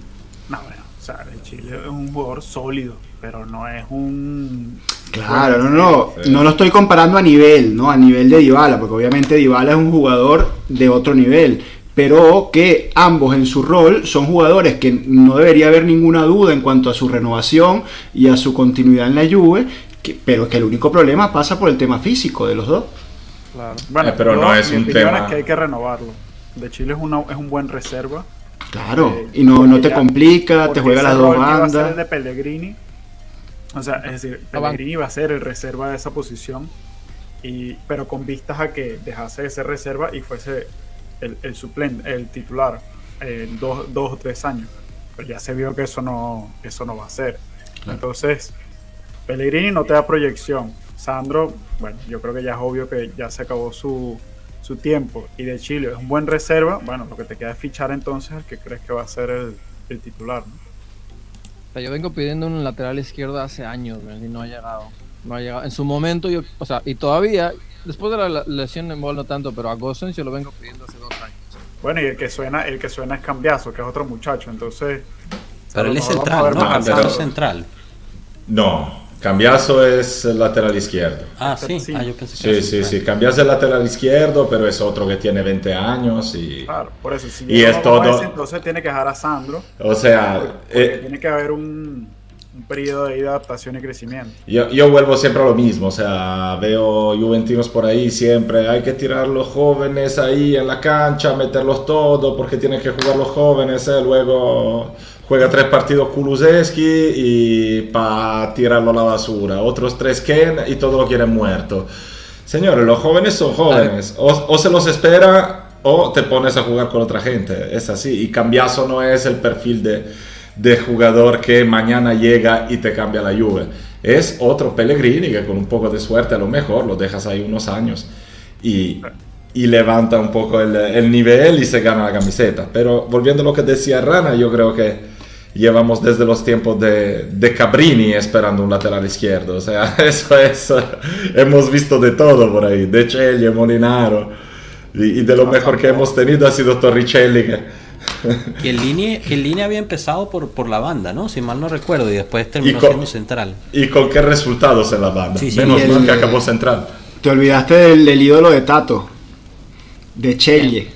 [SPEAKER 6] no, bueno, o sea, el Chile es un jugador sólido, pero no es un.
[SPEAKER 3] Claro, no, no, no lo estoy comparando a nivel, ¿no? A nivel de Dybala, porque obviamente Dybala es un jugador de otro nivel, pero que ambos en su rol son jugadores que no debería haber ninguna duda en cuanto a su renovación y a su continuidad en la Juve, que- pero que el único problema pasa por el tema físico de los dos.
[SPEAKER 4] Claro.
[SPEAKER 6] Bueno,
[SPEAKER 5] Eh, pero no es un tema-
[SPEAKER 6] es que hay que renovarlo. De Chile es, una, es un buen reserva.
[SPEAKER 3] Claro,
[SPEAKER 6] Eh,
[SPEAKER 3] y no, no te
[SPEAKER 6] ya-
[SPEAKER 3] complica, te juega las dos
[SPEAKER 6] a ser el
[SPEAKER 3] bandas.
[SPEAKER 6] de Pellegrini. O sea, es decir,
[SPEAKER 4] banca.
[SPEAKER 6] Pellegrini va a ser el reserva de esa posición. Y, pero con vistas a que dejase de ser reserva y fuese el, el suplente, el titular, en dos, dos o tres años. Pero ya se vio que eso no, eso no va a ser. Entonces, Pellegrini no te da proyección. Sandro, bueno, yo creo que ya es obvio que ya se acabó su, su tiempo. Y de Chile es un buen reserva. Bueno, lo que te queda es fichar entonces al que crees que va a ser el, el titular. ¿no?
[SPEAKER 4] O sea, yo vengo pidiendo un lateral izquierdo hace años y no ha llegado. No ha llegado. En su momento, yo, o sea, y todavía, después de la lesión en Ball no tanto, pero a Gosens yo lo vengo pidiendo hace dos años.
[SPEAKER 6] Bueno, y el que suena, el que suena es Cambiazo, que es otro muchacho. Entonces,
[SPEAKER 1] Pero él es central, ¿no? Cambiazo es central.
[SPEAKER 5] No, Cambiaso es el lateral izquierdo.
[SPEAKER 1] Ah, sí.
[SPEAKER 6] Sí.
[SPEAKER 1] Ah, yo pensé que
[SPEAKER 5] Sí,
[SPEAKER 1] era
[SPEAKER 5] sí, sí. Cambias el lateral izquierdo, pero es otro que tiene 20 años y...
[SPEAKER 6] Claro, por eso. Si
[SPEAKER 5] Y es todo-
[SPEAKER 6] ese, entonces tiene que dejar a Sandro.
[SPEAKER 5] O sea,
[SPEAKER 6] porque
[SPEAKER 5] eh,
[SPEAKER 6] tiene que haber un, un periodo de adaptación y crecimiento.
[SPEAKER 5] Yo, yo vuelvo siempre a lo mismo, o sea, veo juventinos por ahí siempre, hay que tirar los jóvenes ahí en la cancha, meterlos todos porque tienen que jugar los jóvenes, ¿eh? luego juega tres partidos Kulusevski y para tirarlo a la basura, otros tres Ken y todos lo quieren muerto. Señores, los jóvenes son jóvenes, o, o se los espera o te pones a jugar con otra gente, es así, y Cambiaso no es el perfil de, de jugador que mañana llega y te cambia la Juve. Es otro Pellegrini que con un poco de suerte a lo mejor lo dejas ahí unos años y, y levanta un poco el, el nivel y se gana la camiseta. Pero volviendo a lo que decía Rana, yo creo que llevamos desde los tiempos de, de Cabrini esperando un lateral izquierdo. O sea, eso es, hemos visto de todo por ahí, de Celli, Molinaro. Y, y de lo mejor que hemos tenido ha sido Torricelli. Que,
[SPEAKER 1] Que el línea, que el línea había empezado por, por la banda, ¿no? Si mal no recuerdo, y después terminó
[SPEAKER 5] con-
[SPEAKER 1] siendo central.
[SPEAKER 5] ¿Y con qué resultados en la banda?
[SPEAKER 1] Sí, sí,
[SPEAKER 5] Menos
[SPEAKER 3] y
[SPEAKER 5] mal
[SPEAKER 3] el-
[SPEAKER 5] que acabó central.
[SPEAKER 3] Te olvidaste del, del ídolo de Tato, de Chelle.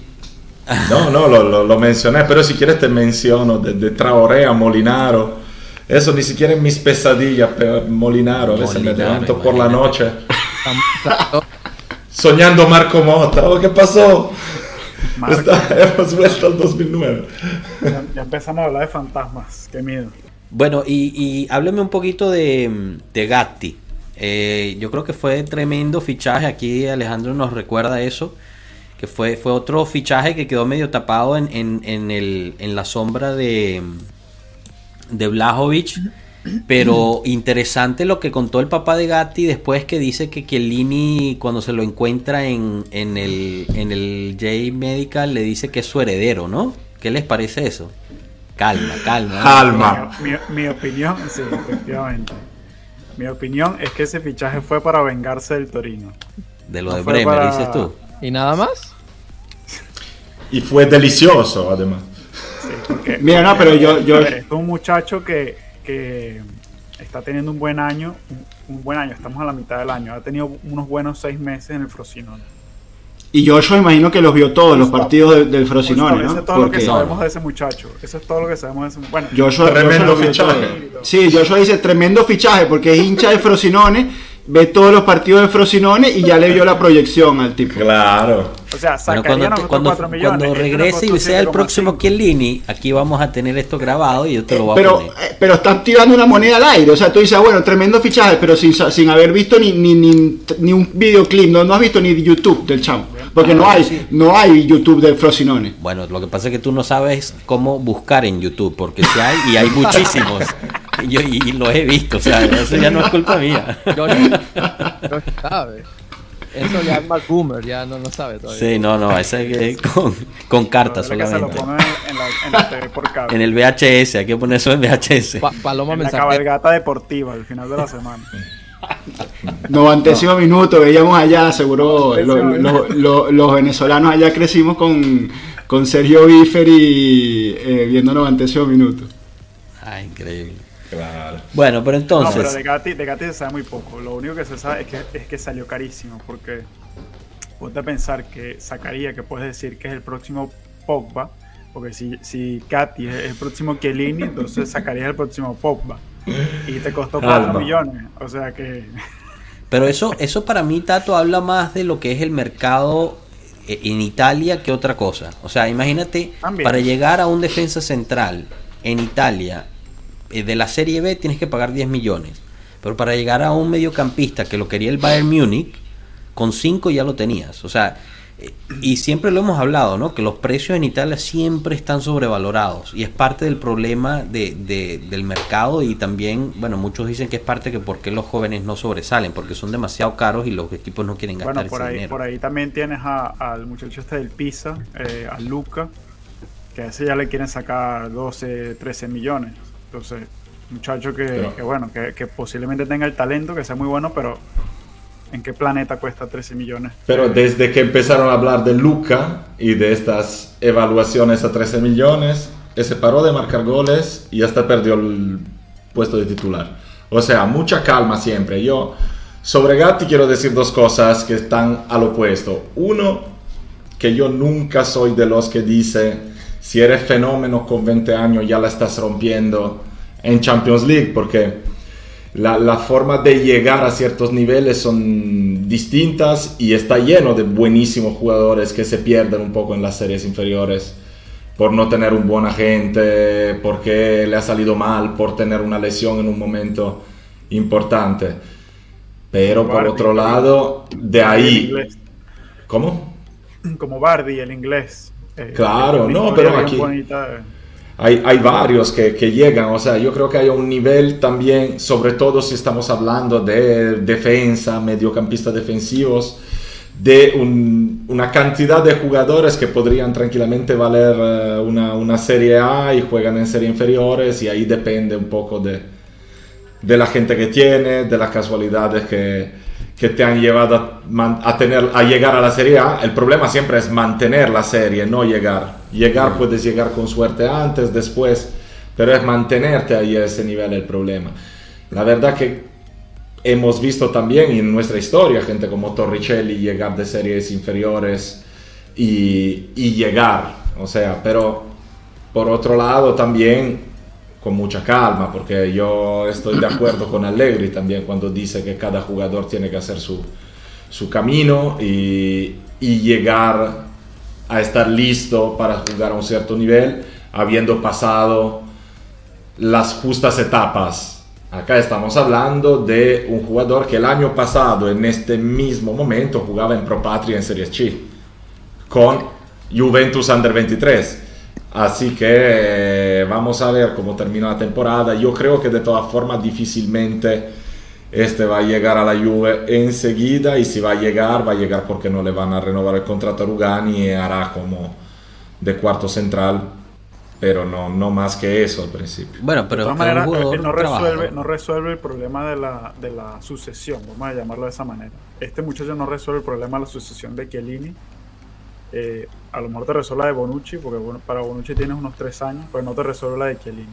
[SPEAKER 5] No, no, lo, lo- lo mencioné, pero si quieres te menciono de, de Traoré a Molinaro. Eso ni siquiera en mis pesadillas, pero Molinaro, a veces me
[SPEAKER 1] Molinaro,
[SPEAKER 5] levanto por la noche. Soñando Marco Mota. ¿Qué pasó? Está- hemos vuelto al 2009.
[SPEAKER 6] Ya, ya empezamos a hablar de fantasmas. Qué miedo.
[SPEAKER 1] Bueno, y, y hábleme un poquito de, de Gatti. Eh, yo creo que fue tremendo fichaje. Aquí Alejandro nos recuerda eso. Que fue, fue otro fichaje que quedó medio tapado en, en, en el, en la sombra de, de Blajovic. Pero interesante lo que contó el papá de Gatti después que dice que Chiellini cuando se lo encuentra en, en el, en el J Medical le dice que es su heredero, ¿no? ¿Qué les parece eso? Calma, calma.
[SPEAKER 5] Calma.
[SPEAKER 6] Mi, mi- mi opinión, sí, efectivamente. Mi opinión es que ese fichaje fue para vengarse del Torino.
[SPEAKER 1] De lo
[SPEAKER 6] No
[SPEAKER 1] de Bremer,
[SPEAKER 6] para-
[SPEAKER 1] dices tú.
[SPEAKER 4] ¿Y nada más?
[SPEAKER 5] Y fue delicioso, además.
[SPEAKER 6] Sí, porque-
[SPEAKER 3] Mira, no, pero yo- yo-
[SPEAKER 6] ver, es un muchacho que, que está teniendo un buen año. Un, un buen año, estamos a la mitad del año. Ha tenido unos buenos seis meses en el Frosinone.
[SPEAKER 3] Y yo, yo imagino que los vio todos los partidos de- del Frosinone,
[SPEAKER 6] Eso es todo lo que sabemos de ese muchacho. Eso es todo lo que sabemos de ese Bueno,
[SPEAKER 3] Joshua,
[SPEAKER 5] Tremendo
[SPEAKER 3] Joshua
[SPEAKER 5] fichaje.
[SPEAKER 3] Sí, Joshua dice tremendo fichaje porque es hincha de Frosinone, ve todos los partidos de Frosinone y ya le vio la proyección al tipo.
[SPEAKER 5] Claro.
[SPEAKER 6] o sea,
[SPEAKER 1] Bueno, cuando, cuando,
[SPEAKER 6] 4 millones.
[SPEAKER 1] cuando regrese y sea el
[SPEAKER 6] 7,5.
[SPEAKER 1] próximo Chiellini, aquí vamos a tener esto grabado y yo te lo voy a
[SPEAKER 3] Pero,
[SPEAKER 1] poner.
[SPEAKER 3] eh, pero están tirando una moneda al aire. O sea, tú dices, ah, bueno, tremendo fichaje, pero sin, sin haber visto ni, ni, ni, ni un videoclip, no, no has visto ni YouTube del chamo. Porque no hay, no hay YouTube del Frosinone.
[SPEAKER 1] Bueno, lo que pasa es que tú no sabes cómo buscar en YouTube, porque si hay, y hay muchísimos. Y, yo, y, y los he visto, o sea, eso ya no es culpa mía.
[SPEAKER 4] Yo no sabe. Eso ya es más boomer, ya no lo sabe todavía.
[SPEAKER 1] Sí, no, no, ese es con, con cartas
[SPEAKER 6] que se lo
[SPEAKER 1] solamente.
[SPEAKER 6] pongan en, la, en la TV por cable.
[SPEAKER 1] En el VHS, hay que poner eso en VHS.
[SPEAKER 4] Pa- Paloma
[SPEAKER 6] En la
[SPEAKER 4] mensajera.
[SPEAKER 6] cabalgata deportiva al final de la semana.
[SPEAKER 3] Novantésimo minuto, veíamos allá, seguro lo- lo- lo- los venezolanos allá crecimos con, con Sergio Biferi eh, viendo novantésimo minuto.
[SPEAKER 1] Ah, increíble.
[SPEAKER 5] Claro.
[SPEAKER 1] Bueno, pero
[SPEAKER 6] No, pero
[SPEAKER 1] entonces,
[SPEAKER 6] de Gatti, de Gatti se sabe muy poco. Lo único que se sabe es que, es que salió carísimo. Porque ponte a pensar que sacaría, que puedes decir que es el próximo Pogba. Porque si, si Gatti es el próximo Chiellini, entonces sacarías el próximo Pogba. Y te costó 4
[SPEAKER 5] Alba.
[SPEAKER 6] millones. O sea que.
[SPEAKER 1] pero eso, eso para mí, Tato, habla más de lo que es el mercado eh, en Italia que otra cosa. O sea, imagínate,
[SPEAKER 6] También.
[SPEAKER 1] para llegar a un defensa central en Italia de la Serie B tienes que pagar 10 millones. Pero para llegar a un mediocampista que lo quería el Bayern Múnich, con 5 ya lo tenías. O sea, eh, y siempre lo hemos hablado, ¿no? Que los precios en Italia siempre están sobrevalorados. Y es parte del problema de, de- del mercado. Y también, bueno, muchos dicen que es parte que por qué los jóvenes no sobresalen, porque son demasiado caros y los equipos no quieren gastar
[SPEAKER 6] Bueno, por
[SPEAKER 1] ese
[SPEAKER 6] ahí,
[SPEAKER 1] dinero.
[SPEAKER 6] por ahí también tienes a- al muchacho este del Pisa, eh, a Luca, que a ese ya le quieren sacar 12, 13 millones. Entonces, muchacho que,
[SPEAKER 5] Pero-
[SPEAKER 6] que bueno, que, que posiblemente tenga el talento, que sea muy bueno, pero ¿en qué planeta cuesta 13 millones?
[SPEAKER 5] Pero desde que empezaron a hablar de Luca y de estas evaluaciones a 13 millones, se paró de marcar goles y hasta perdió el puesto de titular. O sea, mucha calma siempre. Yo sobre Gatti quiero decir dos cosas que están al opuesto. Uno, que yo nunca soy de los que dice, si eres fenómeno con 20 años ya la estás rompiendo en Champions League, porque la, la forma de llegar a ciertos niveles son distintas y está lleno de buenísimos jugadores que se pierden un poco en las series inferiores por no tener un buen agente, porque le ha salido mal, por tener una lesión en un momento importante. Pero por
[SPEAKER 6] Bardi,
[SPEAKER 5] otro lado, de ahí... ¿Cómo?
[SPEAKER 6] Como Bardi, el inglés. Eh,
[SPEAKER 5] Claro, no, pero aquí-
[SPEAKER 6] bonita de-
[SPEAKER 5] Hay, hay varios que, que llegan, o sea, yo creo que hay un nivel también, sobre todo si estamos hablando de defensa, mediocampistas defensivos, de un- una cantidad de jugadores que podrían tranquilamente valer eh, una, una Serie A y juegan en serie inferiores y ahí depende un poco de, de la gente que tiene, de las casualidades que, que te han llevado a, a tener, a llegar a la Serie A. El problema siempre es mantener la serie, no llegar. Llegar puedes llegar con suerte antes, después, pero es mantenerte ahí a ese nivel el problema. La verdad que hemos visto también en nuestra historia gente como Torricelli llegar de series inferiores y, y llegar, o sea, pero por otro lado también con mucha calma, porque yo estoy de acuerdo con Allegri también cuando dice que cada jugador tiene que hacer su, su camino y, y llegar a estar listo para jugar a un cierto nivel, habiendo pasado las justas etapas. Acá estamos hablando de un jugador que el año pasado, en este mismo momento, jugaba en Pro Patria en Serie C con Juventus Under 23. Así que eh, vamos a ver cómo termina la temporada. Yo creo que de todas formas difícilmente este va a llegar a la Juve enseguida y si va a llegar, va a llegar porque no le van a renovar el contrato a Rugani y hará como de cuarto central, pero no, no más que eso al principio.
[SPEAKER 1] Bueno, pero
[SPEAKER 6] de todas maneras, no resuelve, no resuelve el problema de la, de la sucesión, vamos a llamarlo de esa manera. Este muchacho no resuelve el problema de la sucesión de Chiellini. Eh, a lo mejor te resuelve la de Bonucci, porque bueno, para Bonucci tienes unos tres años, pero no te resuelve la de Chiellini.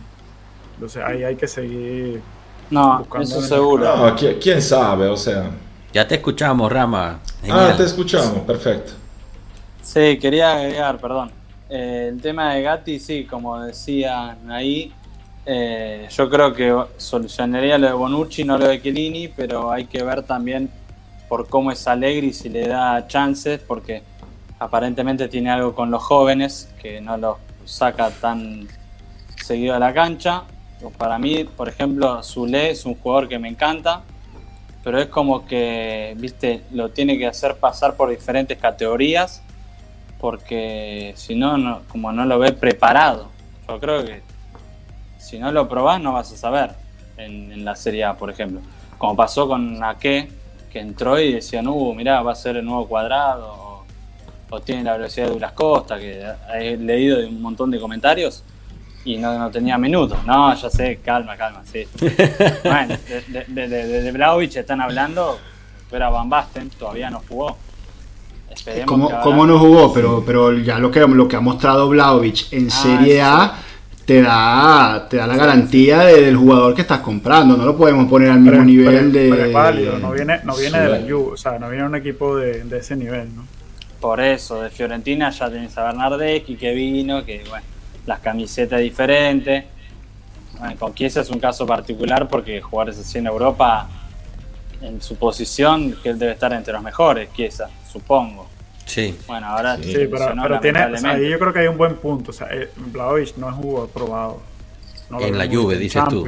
[SPEAKER 6] Entonces ahí hay que seguir.
[SPEAKER 2] No,
[SPEAKER 6] Buscando
[SPEAKER 2] eso seguro.
[SPEAKER 5] No, ¿qui- ¿quién sabe? O sea...
[SPEAKER 1] Ya te escuchamos, Rama.
[SPEAKER 5] Ah,
[SPEAKER 1] Genial.
[SPEAKER 5] te escuchamos, perfecto.
[SPEAKER 2] Sí, quería agregar, perdón. Eh, el tema de Gatti, sí, como decían ahí, eh, yo creo que solucionaría lo de Bonucci, no lo de Chiellini, pero hay que ver también por cómo es Allegri, si le da chances, porque aparentemente tiene algo con los jóvenes, que no los saca tan seguido a la cancha. Para mí, por ejemplo, Zule es un jugador que me encanta, pero es como que, viste, lo tiene que hacer pasar por diferentes categorías, porque si no, no, como no lo ve preparado, yo creo que si no lo probás no vas a saber en, la Serie A, por ejemplo. Como pasó con Ake, que entró y decían, uh, mirá, va a ser el nuevo cuadrado, o, tiene la velocidad de Douglas Costa, que he leído de un montón de comentarios y no, no tenía minutos. No, ya sé, calma, calma, sí. bueno, de, de, de, de, de Vlahovic están hablando, pero Van Basten todavía no jugó. Esperemos
[SPEAKER 3] ¿Cómo,
[SPEAKER 2] que
[SPEAKER 3] cómo no jugó? Pero, pero ya lo que, lo que ha mostrado Vlaovic en
[SPEAKER 2] Ah,
[SPEAKER 3] Serie A te da, te da la garantía de- del jugador que estás comprando. No lo podemos poner al mismo
[SPEAKER 6] Pero-
[SPEAKER 3] nivel
[SPEAKER 6] pero-
[SPEAKER 3] de.
[SPEAKER 6] pero es válido, no viene, no viene de la. Juve, o sea, no viene un equipo de, de ese nivel, ¿no?
[SPEAKER 2] Por eso, de Fiorentina ya tenés a Bernardeschi que vino, que bueno, las camisetas diferentes. Bueno, con Chiesa es un caso particular porque jugar así en Europa, en su posición, que él debe estar entre los mejores, Chiesa, supongo.
[SPEAKER 1] Sí.
[SPEAKER 2] Bueno, ahora
[SPEAKER 5] Sí.
[SPEAKER 6] Sí, pero, pero tiene, o sea, yo creo que hay un buen punto. O sea, eh, Vlahovic no es un jugador probado. No
[SPEAKER 1] En la Juve, dices tú.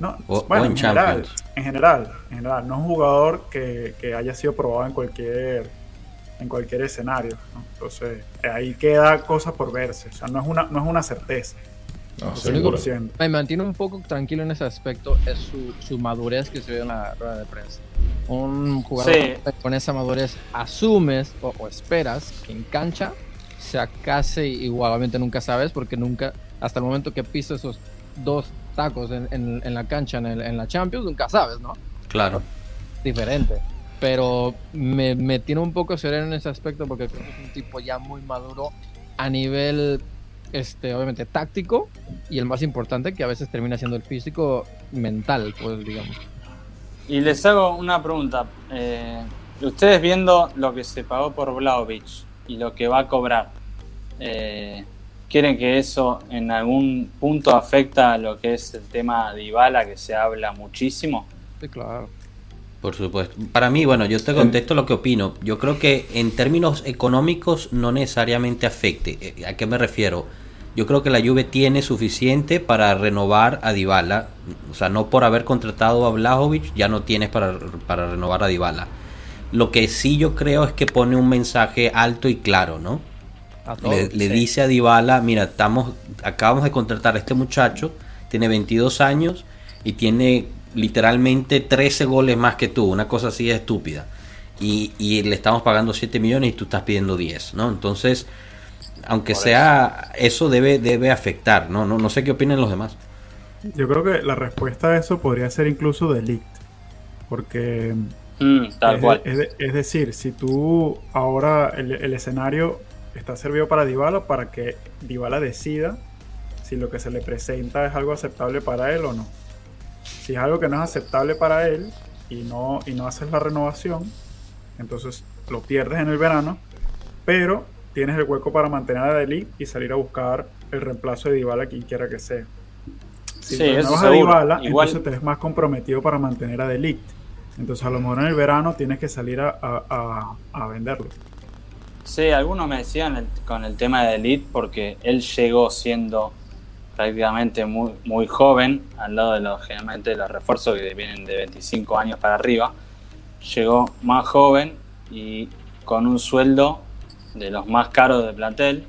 [SPEAKER 6] No,
[SPEAKER 1] O-
[SPEAKER 6] bueno,
[SPEAKER 1] o en
[SPEAKER 6] en, general, en general, en general, no es un jugador que, que haya sido probado en cualquier en cualquier escenario. ¿no? Entonces, eh, ahí queda cosa por verse. O sea, no es una, no es una certeza.
[SPEAKER 5] No,
[SPEAKER 4] Lo
[SPEAKER 5] seguro.
[SPEAKER 4] único
[SPEAKER 6] 100%.
[SPEAKER 4] Me mantiene un poco tranquilo en ese aspecto es su, su madurez que se ve en la rueda de prensa. Un jugador
[SPEAKER 2] Sí.
[SPEAKER 4] con esa madurez asumes o, o esperas que en cancha sea casi igual. Obviamente nunca sabes porque nunca, hasta el momento que pisa esos dos tacos en, en- en la cancha en, el- en la Champions, nunca sabes, ¿no?
[SPEAKER 1] Claro.
[SPEAKER 4] diferente. Pero me, me tiene un poco sereno en ese aspecto porque creo que es un tipo ya muy maduro a nivel, este, obviamente, táctico y el más importante que a veces termina siendo el físico mental, pues digamos.
[SPEAKER 2] Y les hago una pregunta. Eh, ustedes viendo lo que se pagó por Vlaovic y lo que va a cobrar, eh, ¿quieren que eso en algún punto afecta a lo que es el tema de Ibala, que se habla muchísimo?
[SPEAKER 4] Sí, claro.
[SPEAKER 1] Por supuesto. Para mí, bueno, yo te contesto lo que opino. Yo creo que en términos económicos no necesariamente afecte. Eh, ¿A qué me refiero? Yo creo que la Juve tiene suficiente para renovar a Dybala. O sea, no por haber contratado a Vlahovic, ya no tienes para, para renovar a Dybala. Lo que sí yo creo es que pone un mensaje alto y claro, ¿no?
[SPEAKER 4] A todos.
[SPEAKER 1] le, le
[SPEAKER 2] sí.
[SPEAKER 1] dice a Dybala, mira, estamos, acabamos de contratar a este muchacho, tiene 22 años y tiene literalmente 13 goles más que tú, una cosa así de estúpida. Y, y le estamos pagando 7 millones y tú estás pidiendo 10, ¿no? Entonces, aunque
[SPEAKER 2] Por
[SPEAKER 1] sea, eso, debe, debe afectar, ¿no? ¿no? No sé qué opinan los demás.
[SPEAKER 6] Yo creo que la respuesta a eso podría ser incluso Delict. Porque
[SPEAKER 2] Mm, tal
[SPEAKER 6] es,
[SPEAKER 2] cual.
[SPEAKER 6] es de- es decir, si tú ahora el, el escenario está servido para Dybala para que Dybala decida si lo que se le presenta es algo aceptable para él o no. Si es algo que no es aceptable para él y no, y no haces la renovación, entonces lo pierdes en el verano, pero tienes el hueco para mantener a Delic y salir a buscar el reemplazo de Dybala quien quiera que sea. Si
[SPEAKER 2] Sí, eso
[SPEAKER 6] a. Dybala,
[SPEAKER 2] Igual-
[SPEAKER 6] entonces te ves más comprometido para mantener a Delict. Entonces a lo mejor en el verano tienes que salir a, a- a- a venderlo.
[SPEAKER 2] Sí, algunos me decían el- con el tema de Elite porque él llegó siendo prácticamente muy, muy joven, al lado de los generalmente los refuerzos que vienen de 25 años para arriba. Llegó más joven y con un sueldo de los más caros del plantel.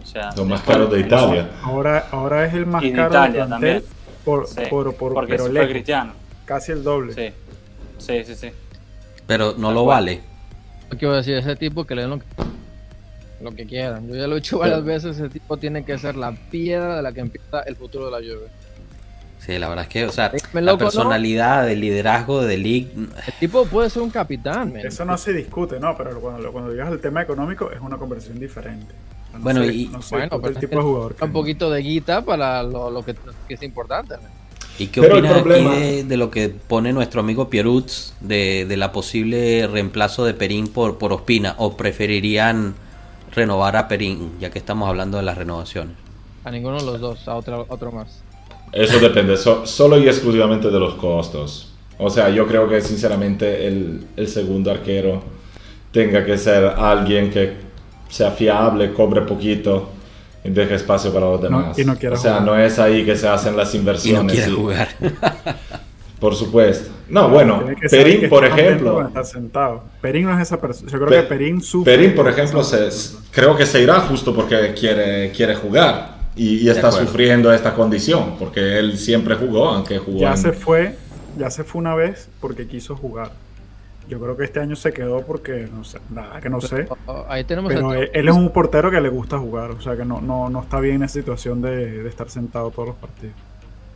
[SPEAKER 2] O sea,
[SPEAKER 5] Los más caros de Italia.
[SPEAKER 6] Ahora, ahora es el más
[SPEAKER 2] Y de
[SPEAKER 6] caro
[SPEAKER 2] Italia
[SPEAKER 6] del plantel
[SPEAKER 2] también.
[SPEAKER 6] por,
[SPEAKER 2] Sí,
[SPEAKER 6] por, por-
[SPEAKER 2] porque
[SPEAKER 6] pero
[SPEAKER 2] fue Cristiano.
[SPEAKER 6] casi el doble.
[SPEAKER 2] Sí, sí, sí. sí.
[SPEAKER 1] Pero no
[SPEAKER 2] Tal
[SPEAKER 1] lo
[SPEAKER 2] cual.
[SPEAKER 1] vale.
[SPEAKER 4] Que iba a decir, ese tipo que le den lo que, lo que quieran. Yo ya lo he dicho varias veces, ese tipo tiene que ser la piedra de la que empieza el futuro de la Juve.
[SPEAKER 1] Sí, la verdad es que, o sea,
[SPEAKER 4] Dígame,
[SPEAKER 1] la
[SPEAKER 4] loco, ¿no?
[SPEAKER 1] personalidad, el liderazgo de Lig,
[SPEAKER 4] El tipo puede ser un capitán, man.
[SPEAKER 6] Eso no se discute, ¿no? Pero cuando, cuando llegas al tema económico es una conversación diferente. No
[SPEAKER 1] Bueno, y-
[SPEAKER 6] no se
[SPEAKER 4] Bueno, pero
[SPEAKER 6] el
[SPEAKER 4] es
[SPEAKER 6] tipo
[SPEAKER 4] que
[SPEAKER 6] de jugador. que
[SPEAKER 4] un poquito de guita para lo, lo que, que es importante. man.
[SPEAKER 1] ¿Y qué
[SPEAKER 5] Pero
[SPEAKER 1] opinas
[SPEAKER 5] problema-
[SPEAKER 1] aquí de, de lo que pone nuestro amigo Pierutz de, de la posible reemplazo de Perín por, por Ospina? ¿O preferirían renovar a Perín, ya que estamos hablando de las renovaciones?
[SPEAKER 4] A ninguno de los dos, a otro, otro más.
[SPEAKER 5] Eso depende so- solo y exclusivamente de los costos. O sea, yo creo que sinceramente el, el segundo arquero tenga que ser alguien que sea fiable, cobre poquito y deje espacio para los
[SPEAKER 6] No,
[SPEAKER 5] demás.
[SPEAKER 6] y no quiera
[SPEAKER 5] o sea,
[SPEAKER 6] jugar.
[SPEAKER 5] no es ahí que se hacen las
[SPEAKER 1] Y no
[SPEAKER 5] inversiones.
[SPEAKER 1] quiere
[SPEAKER 5] y-
[SPEAKER 1] jugar.
[SPEAKER 5] Por supuesto. No, bueno, Perín, por ejemplo.
[SPEAKER 6] sentado. Perín no es esa persona. Yo creo
[SPEAKER 5] Pe-
[SPEAKER 6] que Perín sufre.
[SPEAKER 5] Perín, por ejemplo, se, creo que se irá justo porque quiere, quiere jugar y, y está sufriendo esta condición, porque él siempre jugó, aunque jugó
[SPEAKER 6] Ya
[SPEAKER 5] en-
[SPEAKER 6] se fue, ya se fue una vez porque quiso jugar. Yo creo que este año se quedó porque no sé, nada que no sé.
[SPEAKER 4] Ahí tenemos
[SPEAKER 6] Pero
[SPEAKER 4] el-
[SPEAKER 6] él, él es un portero que le gusta jugar, o sea que no, no, no está bien en esa situación de, de estar sentado todos los partidos.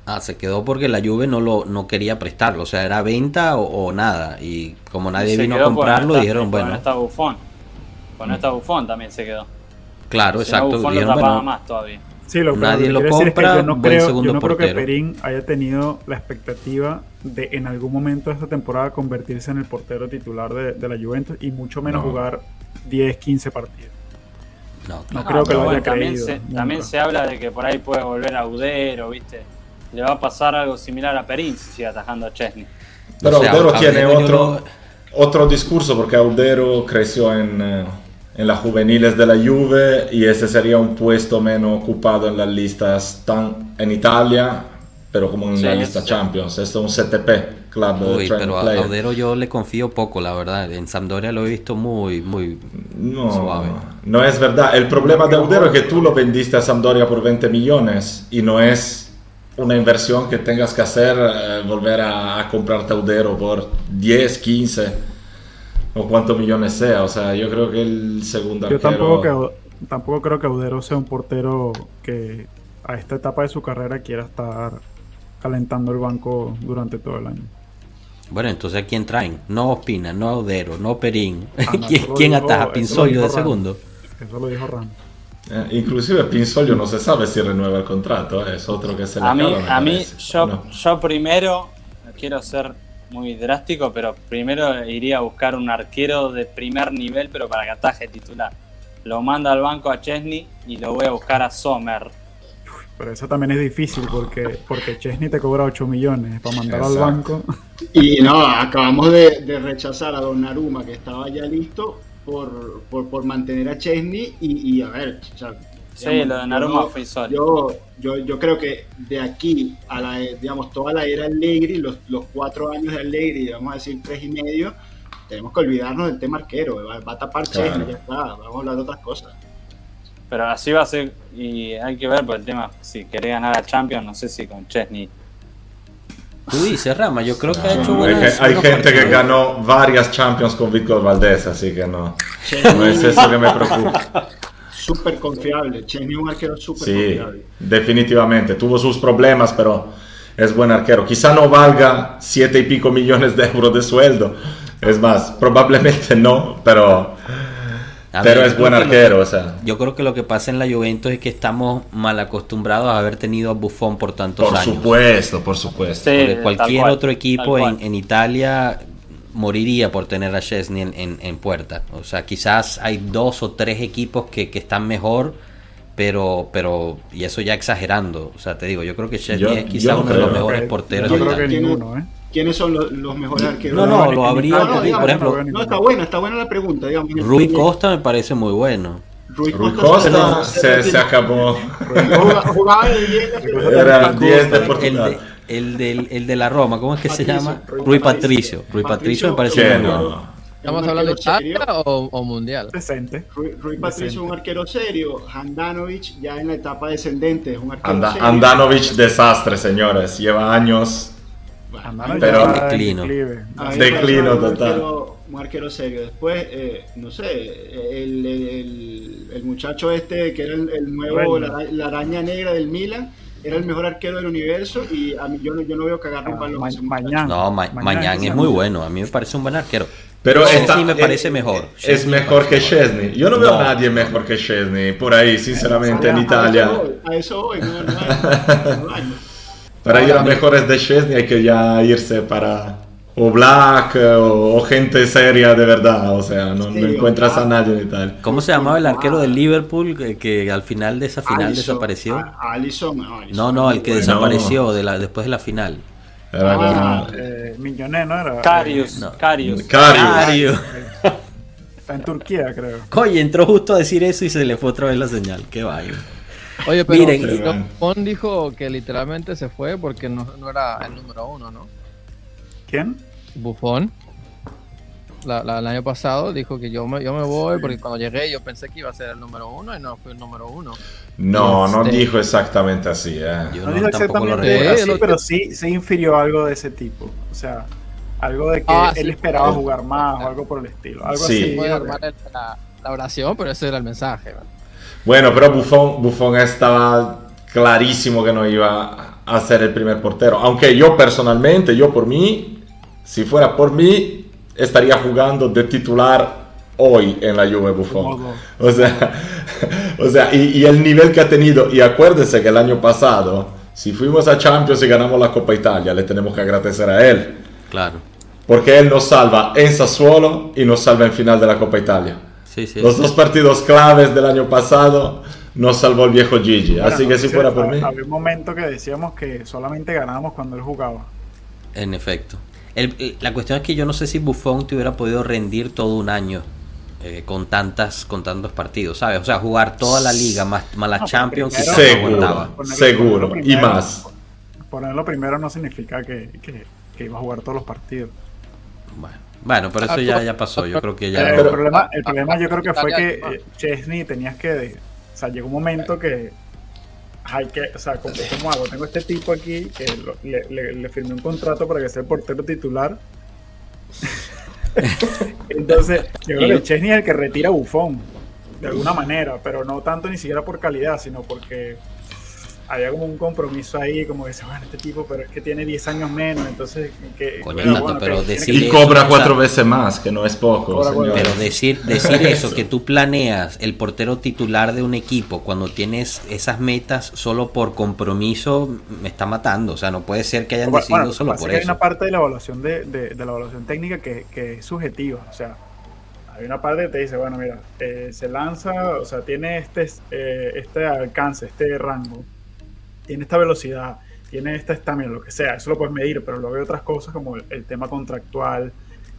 [SPEAKER 1] Ah, se quedó porque la Juve no lo no quería prestarlo, o sea, era venta o, o nada. Y como nadie vino a comprarlo, dijeron, bueno,
[SPEAKER 2] No está Bufón. Con no está Bufón también se quedó.
[SPEAKER 1] claro,
[SPEAKER 2] Si
[SPEAKER 1] exacto.
[SPEAKER 2] Buffon lo
[SPEAKER 1] dijeron,
[SPEAKER 2] tapaba
[SPEAKER 1] bueno,
[SPEAKER 2] más todavía.
[SPEAKER 6] Sí, lo,
[SPEAKER 1] Nadie lo
[SPEAKER 6] quiero decir es que
[SPEAKER 1] compra,
[SPEAKER 6] yo no
[SPEAKER 1] buen
[SPEAKER 6] creo,
[SPEAKER 1] segundo
[SPEAKER 6] yo no creo que. Perín haya tenido la expectativa de en algún momento de esta temporada convertirse en el portero titular de, de la Juventus y mucho menos
[SPEAKER 5] No.
[SPEAKER 6] jugar 10, 15 partidos.
[SPEAKER 1] no,
[SPEAKER 6] No creo que lo haya
[SPEAKER 2] bueno, también se, también se habla de que por ahí puede volver a Udero, ¿viste? Le va a pasar algo similar a Perín si sigue atajando a Chesney.
[SPEAKER 5] Pero
[SPEAKER 1] O sea,
[SPEAKER 5] Audero tiene otro,
[SPEAKER 1] lo-
[SPEAKER 5] otro discurso porque Audero creció en, eh, en las juveniles de la Juve y ese sería un puesto menos ocupado en las listas tan en Italia, pero como en
[SPEAKER 2] Sí,
[SPEAKER 5] la lista
[SPEAKER 2] sí.
[SPEAKER 5] Champions. Esto es un CTP, Club de
[SPEAKER 1] Uy, pero a. Audero yo le confío poco, la verdad. En Sampdoria lo he visto muy, muy
[SPEAKER 5] No,
[SPEAKER 1] suave.
[SPEAKER 5] no es verdad. El problema de Audero es que tú lo vendiste a Sampdoria por 20 millones y no es una inversión que tengas que hacer, eh, volver a, a comprarte Audero por 10, 15 o cuántos millones sea. O sea, yo creo que el segundo
[SPEAKER 6] Yo
[SPEAKER 5] arquero...
[SPEAKER 6] tampoco, creo, tampoco creo que Audero sea un portero que a esta etapa de su carrera quiera estar calentando el banco durante todo el año.
[SPEAKER 1] Bueno, entonces ¿a quién traen? No Ospina, no Audero, no Perín.
[SPEAKER 6] Ah, no,
[SPEAKER 1] ¿Quién, quién
[SPEAKER 6] dijo-
[SPEAKER 1] ataja? ¿Pinzolio de segundo?
[SPEAKER 6] Eso lo dijo Ramos.
[SPEAKER 5] Eh, inclusive Pinzolio no se sabe si renueva el contrato, eh, es otro que se le
[SPEAKER 2] A mí, a mí yo,
[SPEAKER 5] No.
[SPEAKER 2] yo primero, no quiero ser muy drástico, pero primero iría a buscar un arquero de primer nivel, pero para que ataje titular. Lo mando al banco a Chesney y lo voy a buscar a Sommer.
[SPEAKER 6] Pero eso también es difícil porque, porque Chesney te cobra 8 millones para mandarlo al
[SPEAKER 5] Exacto.
[SPEAKER 6] banco.
[SPEAKER 3] Y no, acabamos de, de rechazar a Donnarumma, que estaba ya listo, por, por, por mantener a Chesney. Y, y a ver, o sea,
[SPEAKER 2] Sí,
[SPEAKER 3] digamos,
[SPEAKER 2] lo de Naruma
[SPEAKER 3] yo-. Yo, yo, yo creo que de aquí a la, digamos, toda la era Allegri, los, los cuatro años de Allegri, vamos a decir tres y medio, tenemos que olvidarnos del tema arquero. Va, va a tapar
[SPEAKER 5] Claro.
[SPEAKER 3] Chesney, ya está, vamos a hablar de otras cosas.
[SPEAKER 2] Pero así va a ser, y hay que ver por el tema, si querés ganar a Champions, no sé si con Chesney.
[SPEAKER 1] Tú dices, Rama, yo creo que ha hecho
[SPEAKER 5] hay,
[SPEAKER 1] buenas.
[SPEAKER 5] hay
[SPEAKER 1] buenos
[SPEAKER 5] gente que ganó varias Champions con Víctor Valdés, así que no, no es eso que me preocupa.
[SPEAKER 3] Súper confiable. Chesney es un arquero súper
[SPEAKER 5] Sí,
[SPEAKER 3] confiable.
[SPEAKER 5] definitivamente. Tuvo sus problemas, pero es buen arquero. Quizá no valga siete y pico millones de euros de sueldo. Es más, probablemente no, pero,
[SPEAKER 1] A
[SPEAKER 5] pero
[SPEAKER 1] ver,
[SPEAKER 5] es buen arquero.
[SPEAKER 1] que-
[SPEAKER 5] O sea,
[SPEAKER 1] Yo creo que lo que pasa en la Juventus es que estamos mal acostumbrados a haber tenido a Buffon por tantos
[SPEAKER 5] por
[SPEAKER 1] años.
[SPEAKER 5] supuesto, por supuesto.
[SPEAKER 2] Sí,
[SPEAKER 1] Porque
[SPEAKER 2] tal
[SPEAKER 1] cualquier
[SPEAKER 2] cual,
[SPEAKER 1] otro equipo en, en Italia moriría por tener a Chesney en, en- en puerta. O sea, quizás hay dos o tres equipos que, que están mejor, pero, pero, y eso ya exagerando. O sea, te digo, yo creo que Chesney
[SPEAKER 5] Yo-
[SPEAKER 1] es quizás
[SPEAKER 5] no
[SPEAKER 1] uno de los mejores porteros
[SPEAKER 6] Yo creo que
[SPEAKER 1] Italia.
[SPEAKER 6] ninguno, ¿eh?
[SPEAKER 3] ¿Quiénes son los, los mejores arqueros?
[SPEAKER 1] No, no, lo habría, por
[SPEAKER 3] digamos,
[SPEAKER 1] ejemplo,
[SPEAKER 3] No, está buena, está buena la pregunta, digamos.
[SPEAKER 1] Rui Costa me parece muy bueno.
[SPEAKER 3] Rui Costa,
[SPEAKER 5] Costa se, se acabó.
[SPEAKER 3] Jugaba, de
[SPEAKER 5] Era el 10 de
[SPEAKER 1] El
[SPEAKER 5] Portugal.
[SPEAKER 1] de, el, del, el de la Roma, ¿cómo es que se
[SPEAKER 3] Patricio,
[SPEAKER 1] llama?
[SPEAKER 3] Rui
[SPEAKER 1] Rui
[SPEAKER 3] Patricio.
[SPEAKER 1] Patricio. Rui Patricio me parece muy bueno.
[SPEAKER 5] no.
[SPEAKER 4] ¿Estamos hablando de
[SPEAKER 3] serio.
[SPEAKER 4] o, o mundial?
[SPEAKER 6] Decente.
[SPEAKER 3] Rui, Rui Patricio es un arquero serio. Handanovic ya en la etapa descendente es un arquero
[SPEAKER 5] Anda-
[SPEAKER 3] serio.
[SPEAKER 5] Andanovic desastre, señores. Lleva años. Pero-
[SPEAKER 6] ya en
[SPEAKER 1] Declino.
[SPEAKER 5] Declino total.
[SPEAKER 3] arquero- Un arquero serio. Después, eh, no sé, el, el- el- el muchacho este que era el, el nuevo, la, araña negra del Milan, era el mejor arquero del universo y a mí, yo, no, yo no veo cagar un
[SPEAKER 6] Ah,
[SPEAKER 3] balón.
[SPEAKER 6] Mañana.
[SPEAKER 1] No, Ma-
[SPEAKER 6] Mañana
[SPEAKER 1] Mañán
[SPEAKER 6] es
[SPEAKER 1] es muy bueno. A mí me parece un buen arquero.
[SPEAKER 5] Pero
[SPEAKER 1] Chesney
[SPEAKER 5] está-
[SPEAKER 1] me
[SPEAKER 5] eh,
[SPEAKER 1] parece mejor.
[SPEAKER 5] Es
[SPEAKER 1] Chesney me
[SPEAKER 5] mejor que. Chesney. Yo no veo
[SPEAKER 1] No.
[SPEAKER 5] a nadie mejor que Chesney por ahí, sinceramente, en
[SPEAKER 3] A-
[SPEAKER 5] Italia.
[SPEAKER 3] A eso voy, a eso voy, no, no no.
[SPEAKER 5] Para ir a mejores de Chesney hay que ya irse para o Black eh, o, o gente seria de verdad. O sea, no, no
[SPEAKER 3] Sí,
[SPEAKER 5] encuentras a nadie en Italia.
[SPEAKER 1] ¿Cómo se llamaba el arquero del Liverpool que, que al final de esa final
[SPEAKER 3] Alisson,
[SPEAKER 1] desapareció?
[SPEAKER 3] a- Alisson, no, Alisson.
[SPEAKER 1] No, no, el que
[SPEAKER 5] Bueno.
[SPEAKER 1] desapareció de la, después de la final.
[SPEAKER 5] Era
[SPEAKER 3] Ah,
[SPEAKER 5] como-
[SPEAKER 6] Eh, Milloné, ¿no? Era,
[SPEAKER 2] Carius,
[SPEAKER 1] No.
[SPEAKER 2] Carius.
[SPEAKER 5] Carius.
[SPEAKER 1] Mario.
[SPEAKER 6] Está en Turquía, creo.
[SPEAKER 1] Oye, entró justo a decir eso y se le fue otra vez la señal. Qué vaina.
[SPEAKER 4] Oye, pero
[SPEAKER 1] Miren.
[SPEAKER 4] Buffon dijo que literalmente se fue porque no, no era el número uno, ¿no?
[SPEAKER 6] ¿Quién?
[SPEAKER 4] Buffon. La, la- el año pasado dijo que yo me, yo me voy porque cuando llegué yo pensé que iba a ser el número uno y no fue el número uno.
[SPEAKER 5] No, no
[SPEAKER 4] Este-
[SPEAKER 5] dijo exactamente así. eh.
[SPEAKER 1] Yo
[SPEAKER 6] No
[SPEAKER 1] no,
[SPEAKER 6] dijo
[SPEAKER 1] lo
[SPEAKER 6] exactamente así,
[SPEAKER 1] así.
[SPEAKER 6] pero sí se infirió algo de ese tipo. O sea, algo de que
[SPEAKER 4] Ah,
[SPEAKER 6] él
[SPEAKER 4] sí.
[SPEAKER 6] esperaba jugar más o algo por el estilo. Algo
[SPEAKER 5] Sí.
[SPEAKER 6] así.
[SPEAKER 4] Puede armar la, la oración, pero ese era el mensaje. ¿no?
[SPEAKER 5] Bueno, pero Buffon, Buffon estaba clarísimo que no iba a ser el primer portero. Aunque yo personalmente, yo por mí, si fuera por mí, estaría jugando de titular hoy en la Juve Buffon. O sea, o sea y, y el nivel que ha tenido, y acuérdense que el año pasado, si fuimos a Champions y ganamos la Copa Italia, le tenemos que agradecer a él.
[SPEAKER 1] Claro.
[SPEAKER 5] Porque él nos salva en Sassuolo y nos salva en final de la Copa Italia.
[SPEAKER 1] Sí, sí.
[SPEAKER 5] Los dos partidos claves del año pasado nos salvó el viejo Gigi.
[SPEAKER 6] Bueno,
[SPEAKER 5] Así que si fuera por mí.
[SPEAKER 6] Había un momento que decíamos que solamente ganábamos cuando él jugaba.
[SPEAKER 1] En efecto. El- el- la cuestión es que yo no sé si Buffon te hubiera podido rendir todo un año eh, con tantas con tantos partidos, ¿sabes? O sea, jugar toda la liga más, más la
[SPEAKER 6] No, pero
[SPEAKER 1] Champions
[SPEAKER 6] primero-.
[SPEAKER 5] Seguro, seguro. Y más.
[SPEAKER 6] Ponerlo primero no significa que, que- que iba a jugar todos los partidos.
[SPEAKER 1] Bueno, bueno, pero eso ya, ya pasó. Yo creo que ya.
[SPEAKER 5] Pero-
[SPEAKER 6] el, problema, el problema yo creo que fue que
[SPEAKER 4] Italia-
[SPEAKER 6] eh, Chesney tenías que. O sea, llegó un momento que. Hay que, o sea, ¿cómo, cómo hago? Tengo este tipo aquí que lo- le, le- le firmé un contrato para que sea el portero titular. Entonces, yo creo que Chesney es el que retira a Bufón, de alguna manera, pero no tanto ni siquiera por calidad, sino porque había como un compromiso ahí, como que dice, bueno, este tipo, pero es que tiene 10 años menos, entonces, que,
[SPEAKER 1] Coño,
[SPEAKER 6] bueno,
[SPEAKER 1] Tato,
[SPEAKER 6] bueno,
[SPEAKER 1] pero
[SPEAKER 6] que tiene
[SPEAKER 1] decir-
[SPEAKER 6] que-
[SPEAKER 5] Y
[SPEAKER 1] eso,
[SPEAKER 5] cobra
[SPEAKER 1] o sea-
[SPEAKER 5] cuatro veces más, que no es poco. Señor.
[SPEAKER 1] Pero decir, decir eso, que tú planeas el portero titular de un equipo cuando tienes esas metas solo por compromiso, me está matando. O sea, no puede ser que hayan
[SPEAKER 6] Bueno,
[SPEAKER 1] decidido
[SPEAKER 6] bueno,
[SPEAKER 1] solo por
[SPEAKER 6] que Hay
[SPEAKER 1] eso.
[SPEAKER 6] una parte de la evaluación de, de- de la evaluación técnica que, que es subjetiva. O sea, hay una parte que te dice, bueno, mira, eh, se lanza, o sea, tiene este, eh, este alcance, este rango, tiene esta velocidad, tiene esta estamina, lo que sea, eso lo puedes medir, pero luego hay otras cosas como el, el tema contractual,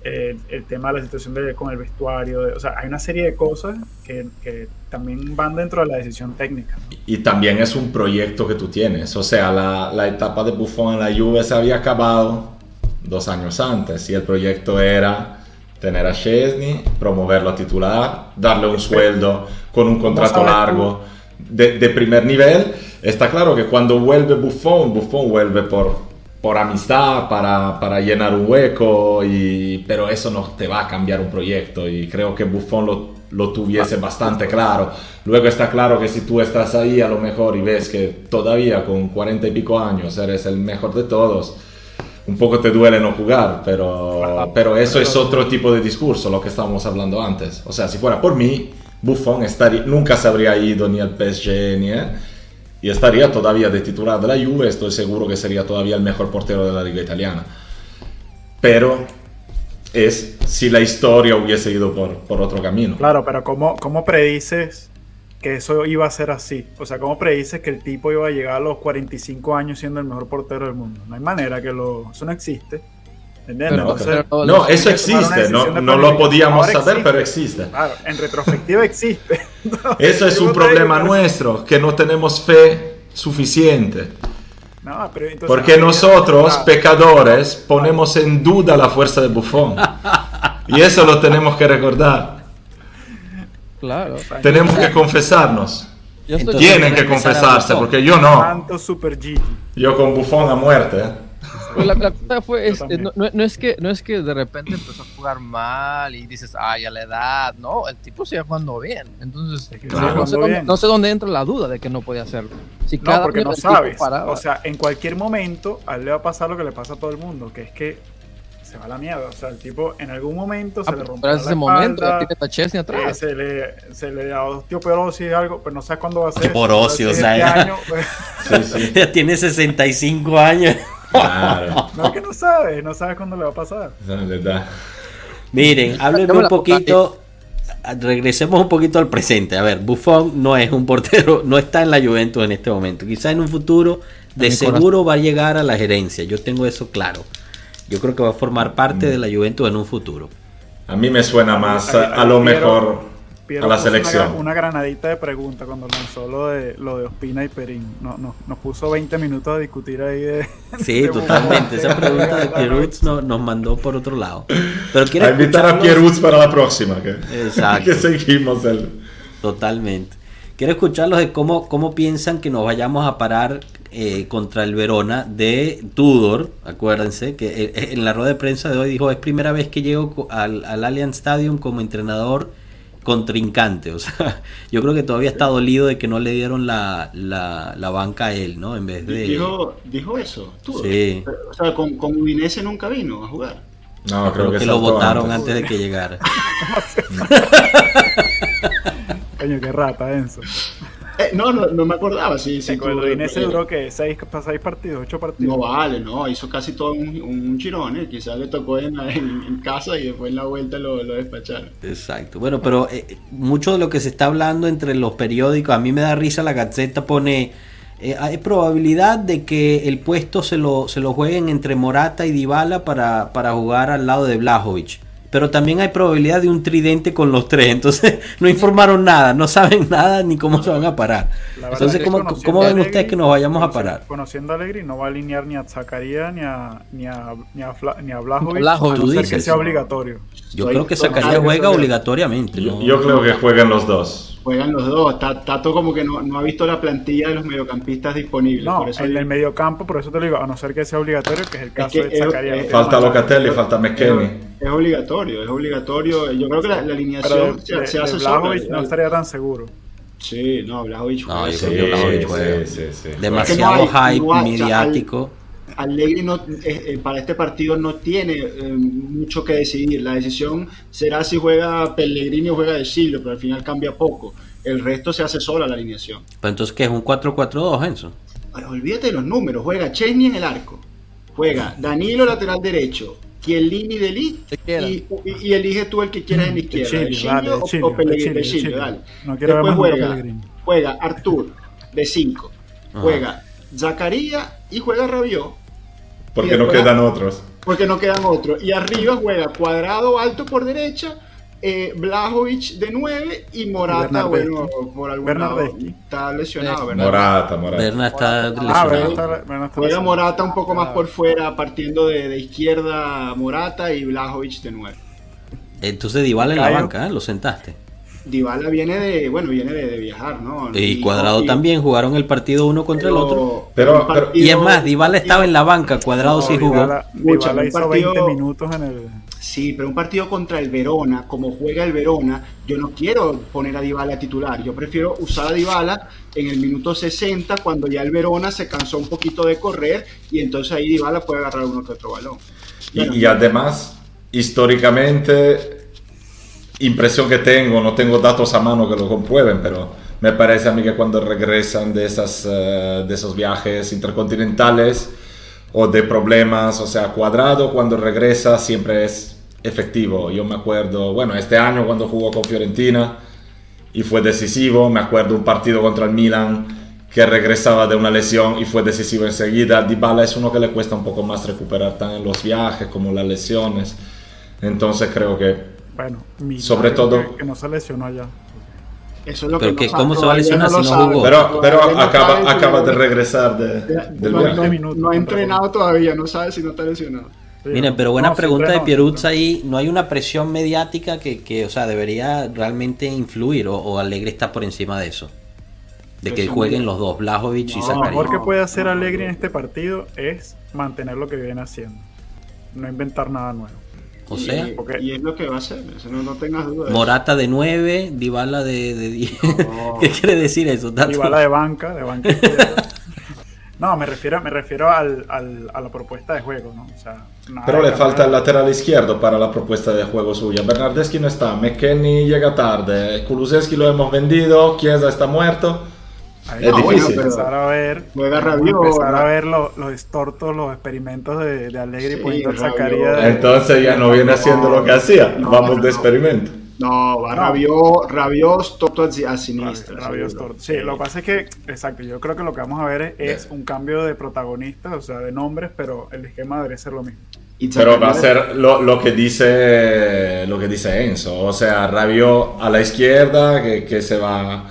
[SPEAKER 6] eh, el tema de la situación de- con el vestuario, de- o sea, hay una serie de cosas que, que también van dentro de la decisión técnica. ¿no?
[SPEAKER 5] Y también es un proyecto que tú tienes. O sea, la, la etapa de Buffon en la Juve se había acabado dos años antes y el proyecto era tener a Chesney, promoverlo a titular, darle un sueldo con un contrato largo de, primer nivel. Está claro que cuando vuelve Buffon, Buffon vuelve por, por amistad, para, para llenar un hueco, y, pero eso no te va a cambiar un proyecto y creo que Buffon lo, lo tuviese bastante claro. Luego está claro que si tú estás ahí a lo mejor y ves que todavía con 40 y pico años eres el mejor de todos, un poco te duele no jugar, pero, pero eso es otro tipo de discurso, lo que estábamos hablando antes. O sea, si fuera por mí, Buffon estaría, nunca se habría ido ni al PSG ni él, y estaría todavía de titular de la Juve, estoy seguro que sería todavía el mejor portero de la liga italiana. Pero es si la historia hubiese ido por, por otro camino.
[SPEAKER 6] Claro, pero ¿cómo, ¿cómo predices que eso iba a ser así? O sea, ¿cómo predices que el tipo iba a llegar a los 45 años siendo el mejor portero del mundo? No hay manera que lo... Eso no existe. ¿Entiendes?
[SPEAKER 4] Pero-
[SPEAKER 6] Entonces,
[SPEAKER 4] pero-
[SPEAKER 5] No, eso existe, no, no lo podíamos saber,
[SPEAKER 6] existe.
[SPEAKER 5] pero existe.
[SPEAKER 6] Claro, en retrospectiva existe.
[SPEAKER 5] Eso es un problema nuestro, que no tenemos fe suficiente.
[SPEAKER 6] No, pero entonces-
[SPEAKER 5] Porque nosotros, pecadores, ponemos en duda la fuerza de Buffon. Y eso lo tenemos que recordar.
[SPEAKER 4] Claro.
[SPEAKER 5] Tenemos que confesarnos. Tienen que confesarse,
[SPEAKER 1] Buffon.
[SPEAKER 5] porque yo no. Yo con Buffon a muerte. ¿Eh?
[SPEAKER 4] Pues la, la cosa fue,
[SPEAKER 6] Yo
[SPEAKER 4] es-
[SPEAKER 6] también.
[SPEAKER 4] no, no- es que, no es que de repente empezó a jugar mal y dices, ay, a la edad. No, el tipo sigue jugando bien. Entonces,
[SPEAKER 6] que
[SPEAKER 4] no, sé dónde,
[SPEAKER 6] bien.
[SPEAKER 4] no sé dónde entra la duda de que no podía hacerlo. Si
[SPEAKER 6] No,
[SPEAKER 4] cada
[SPEAKER 6] porque no sabes. O sea, en cualquier momento a él le va a pasar lo que le pasa a todo el mundo, que es que se va a la mierda. O sea, el tipo en algún momento
[SPEAKER 4] Ah,
[SPEAKER 6] se le
[SPEAKER 4] pero
[SPEAKER 6] rompe la
[SPEAKER 4] es ese momento, ya
[SPEAKER 6] espalda,
[SPEAKER 4] tiene a Chesney
[SPEAKER 6] eh,
[SPEAKER 4] atrás.
[SPEAKER 6] se le, se le da osteoporosis y algo, pero no sabes cuándo va a ser.
[SPEAKER 1] Osteoporosis, o sea,
[SPEAKER 6] este
[SPEAKER 1] ya.
[SPEAKER 6] año, pues,
[SPEAKER 5] Sí, sí.
[SPEAKER 1] Ya tiene 65 años.
[SPEAKER 5] Claro.
[SPEAKER 6] no es que no sabes, no sabes cuándo le va a pasar.
[SPEAKER 5] Esa.
[SPEAKER 1] Miren, háblenme un poquito. Regresemos un poquito al presente. A ver, Buffon no es un portero, no está en la Juventus en este momento. Quizá en un futuro, de seguro va a llegar a la gerencia. Yo tengo eso claro. Yo creo que va a formar parte de la Juventus en un futuro.
[SPEAKER 5] A mí me suena más a, lo mejor
[SPEAKER 6] Piero
[SPEAKER 5] a la
[SPEAKER 6] una
[SPEAKER 5] selección.
[SPEAKER 6] Una, granadita de pregunta cuando lanzó lo de, lo de Ospina y Perín. No, no, nos puso 20 minutos a discutir ahí de.
[SPEAKER 1] Sí,
[SPEAKER 6] de
[SPEAKER 1] totalmente. Esa pregunta de Pierutz no- nos mandó por otro lado. Pero quiero
[SPEAKER 5] A invitar a Woods para la próxima. Que,
[SPEAKER 1] Exacto.
[SPEAKER 5] que seguimos el...
[SPEAKER 1] Totalmente. Quiero escucharlos de cómo, cómo piensan que nos vayamos a parar eh, contra el Verona de Tudor. Acuérdense que eh, en la rueda de prensa de hoy dijo, es primera vez que llego al, al Allianz Stadium como entrenador contrincante. O sea, yo creo que todavía está dolido de que no le dieron la, la, la banca a él, ¿no? En vez de...
[SPEAKER 3] Dijo, dijo eso. tú.
[SPEAKER 1] Sí.
[SPEAKER 3] O sea, con, con Udinese nunca vino a jugar.
[SPEAKER 5] No,
[SPEAKER 1] creo que, lo
[SPEAKER 5] saltó
[SPEAKER 1] votaron
[SPEAKER 5] antes.
[SPEAKER 1] antes de que llegara.
[SPEAKER 6] Coño, qué rata, Enzo.
[SPEAKER 3] Eh, no, no, no me acordaba. Sí, sí,
[SPEAKER 6] Udinese
[SPEAKER 3] eh,
[SPEAKER 6] duró que seis, seis partidos, ocho partidos.
[SPEAKER 3] No vale, no, hizo casi todo un, un chirón, ¿eh? quizás le tocó en, la- en- en casa y después en la vuelta lo, lo despacharon.
[SPEAKER 1] Exacto. Bueno, pero eh, mucho de lo que se está hablando entre los periódicos, a mí me da risa, la Gaceta pone, eh, hay probabilidad de que el puesto se lo, se lo jueguen entre Morata y Dybala para, para jugar al lado de Blajovic. Pero también hay probabilidad de un tridente con los tres. Entonces no informaron nada, no saben nada ni cómo se van a parar. Entonces,
[SPEAKER 6] es que
[SPEAKER 1] ¿cómo, cómo ven
[SPEAKER 6] Allegri-
[SPEAKER 1] ustedes que nos vayamos a parar?
[SPEAKER 6] Conociendo a Allegri, no va a alinear ni a Zacarías ni a, ni a, ni a, Fla- ni a Blajovic,
[SPEAKER 4] Blajovic,
[SPEAKER 1] tú dices.
[SPEAKER 6] que sea obligatorio.
[SPEAKER 1] Yo
[SPEAKER 3] Estoy
[SPEAKER 1] creo que Zacarías juega obligatoriamente.
[SPEAKER 5] Yo,
[SPEAKER 1] ¿no?
[SPEAKER 5] yo creo que juegan los dos.
[SPEAKER 3] Juegan los dos. Ta- Tato como que no, no ha visto la plantilla de los mediocampistas disponibles.
[SPEAKER 6] No,
[SPEAKER 3] por eso
[SPEAKER 6] el medio campo, por eso te lo digo, a no ser que sea obligatorio, que es el caso
[SPEAKER 3] que
[SPEAKER 6] de
[SPEAKER 3] es-
[SPEAKER 6] Zacarías.
[SPEAKER 3] es-
[SPEAKER 5] Falta. Locatelli, falta
[SPEAKER 3] es,
[SPEAKER 5] McKenny.
[SPEAKER 3] es obligatorio, es obligatorio. Yo creo que la, la
[SPEAKER 6] Pero
[SPEAKER 3] alineación
[SPEAKER 6] de,
[SPEAKER 3] se,
[SPEAKER 6] de-
[SPEAKER 3] se
[SPEAKER 6] de
[SPEAKER 3] hace
[SPEAKER 6] no estaría tan seguro.
[SPEAKER 3] Sí, no, Blajovic
[SPEAKER 1] No,
[SPEAKER 3] juega
[SPEAKER 1] yo
[SPEAKER 5] Sí,
[SPEAKER 1] creo que Blajovic juega.
[SPEAKER 5] sí, sí, sí.
[SPEAKER 1] Demasiado
[SPEAKER 3] Es que no hay-
[SPEAKER 1] hype mediático.
[SPEAKER 3] Allegri no, eh, eh, para este partido no tiene eh, mucho que decidir. La decisión será si juega Pellegrini o juega de Silvio, pero al final cambia poco. El resto se hace sola la alineación.
[SPEAKER 1] Pero entonces, ¿qué es un 4-4-2, Enzo?
[SPEAKER 3] Ahora, olvídate de los números. Juega Chesney en el arco. Juega Danilo lateral derecho. Chiellini de
[SPEAKER 4] quiera.
[SPEAKER 3] y, y- y elige tú el que quieras en la izquierda.
[SPEAKER 6] Chilio,
[SPEAKER 3] de
[SPEAKER 6] dale,
[SPEAKER 3] Chilio
[SPEAKER 6] de
[SPEAKER 3] o-
[SPEAKER 6] Chilio,
[SPEAKER 3] o Pellegrini.
[SPEAKER 6] de
[SPEAKER 3] De
[SPEAKER 6] Chilio,
[SPEAKER 3] Chilio,
[SPEAKER 6] de
[SPEAKER 3] dale.
[SPEAKER 6] No quiero ver
[SPEAKER 3] Después juega, juega Artur de 5.
[SPEAKER 1] Ajá.
[SPEAKER 3] Juega Zacarías y juega Rabiot.
[SPEAKER 5] Porque no quedan otros.
[SPEAKER 3] Porque no quedan otros. Y arriba juega Cuadrado alto por derecha, eh, Blajovic de 9 y Morata, bueno, por algún lado está lesionado. ¿verdad?
[SPEAKER 5] Morata, Morata.
[SPEAKER 1] Berna está
[SPEAKER 6] Ah,
[SPEAKER 1] lesionado.
[SPEAKER 6] Está
[SPEAKER 3] Juega. Morata un poco más
[SPEAKER 6] Ah.
[SPEAKER 3] por fuera, partiendo de, de izquierda Morata y Blajovic de 9.
[SPEAKER 1] Entonces Dybala en la banca, ¿eh? lo sentaste.
[SPEAKER 3] Dybala viene de, bueno, viene de, de viajar, ¿no?
[SPEAKER 1] Y Cuadrado
[SPEAKER 3] y-
[SPEAKER 1] también jugaron el partido uno contra el otro.
[SPEAKER 5] Pero-
[SPEAKER 1] Y es más, Dybala estaba en la banca, Cuadrado sí
[SPEAKER 6] No,
[SPEAKER 1] jugó.
[SPEAKER 6] Dybala, hizo
[SPEAKER 3] partido-
[SPEAKER 6] 20 minutos en el.
[SPEAKER 3] Sí, pero un partido contra el Verona, como juega el Verona, yo no quiero poner a Dybala titular. Yo prefiero usar a Dybala en el minuto 60, cuando ya el Verona se cansó un poquito de correr, y entonces ahí Dybala puede agarrar uno que otro balón. Bueno,
[SPEAKER 5] Y, y además, históricamente, impresión que tengo, no tengo datos a mano que lo comprueben, pero me parece a mí que cuando regresan de, esas, eh, de esos viajes intercontinentales o de problemas, o sea, cuadrado cuando regresa siempre es efectivo. Yo me acuerdo, bueno, este año cuando jugó con Fiorentina y fue decisivo, me acuerdo un partido contra el Milan que regresaba de una lesión y fue decisivo enseguida. Dybala es uno que le cuesta un poco más recuperar tanto en los viajes como las lesiones. Entonces creo que
[SPEAKER 6] Bueno, mi
[SPEAKER 5] Sobre
[SPEAKER 6] que-
[SPEAKER 5] todo-
[SPEAKER 6] Que, no se lesionó allá.
[SPEAKER 3] Eso es lo
[SPEAKER 1] Pero
[SPEAKER 3] que
[SPEAKER 1] que,
[SPEAKER 3] no
[SPEAKER 1] ¿cómo se va a lesionar
[SPEAKER 3] no
[SPEAKER 1] si no
[SPEAKER 3] sabe.
[SPEAKER 1] jugó?
[SPEAKER 5] Pero, pero acaba,
[SPEAKER 3] sabe
[SPEAKER 5] acaba de regresar de- del
[SPEAKER 3] no,
[SPEAKER 5] viaje.
[SPEAKER 6] minutos
[SPEAKER 3] no ha entrenado todavía, no sabe si no está lesionado.
[SPEAKER 6] Sí,
[SPEAKER 1] Miren, pero buena
[SPEAKER 6] No, sí
[SPEAKER 1] pregunta de
[SPEAKER 6] sí
[SPEAKER 1] ahí. ¿No hay una presión mediática que, que, o sea, debería realmente influir o, o Alegre está por encima de eso? De que jueguen los dos, Blajovic y
[SPEAKER 6] Lo mejor que puede hacer
[SPEAKER 3] no,
[SPEAKER 6] Allegri en este partido es mantener lo que viene haciendo. No inventar nada nuevo.
[SPEAKER 1] O sea,
[SPEAKER 3] y,
[SPEAKER 6] porque-
[SPEAKER 3] y es lo que va a eso no, no tengas dudas.
[SPEAKER 1] Morata de 9, Dybala de, de 10.
[SPEAKER 3] No.
[SPEAKER 1] ¿Qué quiere decir eso? Tato?
[SPEAKER 6] Y bala de banca, de banca. No, me refiero, me refiero al, al- a la propuesta de juego, ¿no? O sea,
[SPEAKER 5] Pero le falta el lateral izquierdo para la propuesta de juego suya. Bernardeschi no está, McKenny llega tarde, Kulusevski lo hemos vendido, Chiesa está muerto.
[SPEAKER 6] Ahí
[SPEAKER 5] Es difícil.
[SPEAKER 6] empezar a ver,
[SPEAKER 3] Juega
[SPEAKER 6] vamos a
[SPEAKER 3] Rabiot,
[SPEAKER 6] empezar a ver lo- los estortos, los experimentos de, de Allegri
[SPEAKER 3] Sí,
[SPEAKER 6] poniendo el. Zacarías.
[SPEAKER 5] Entonces ya no viene haciendo lo que hacía,
[SPEAKER 3] No,
[SPEAKER 5] vamos
[SPEAKER 3] no,
[SPEAKER 5] de
[SPEAKER 3] no.
[SPEAKER 5] experimento.
[SPEAKER 3] No, va
[SPEAKER 6] No.
[SPEAKER 3] Rabiot, Rabiot, Toto a seguro.
[SPEAKER 6] estorto. Sí, lo que pasa es que, exacto, yo creo que lo que vamos a ver es, es un cambio de protagonistas, o sea, de nombres, pero el esquema debería ser lo mismo.
[SPEAKER 5] Pero va a ser lo, lo que dice lo que dice Enzo, o sea, Rabiot a la izquierda que, que se va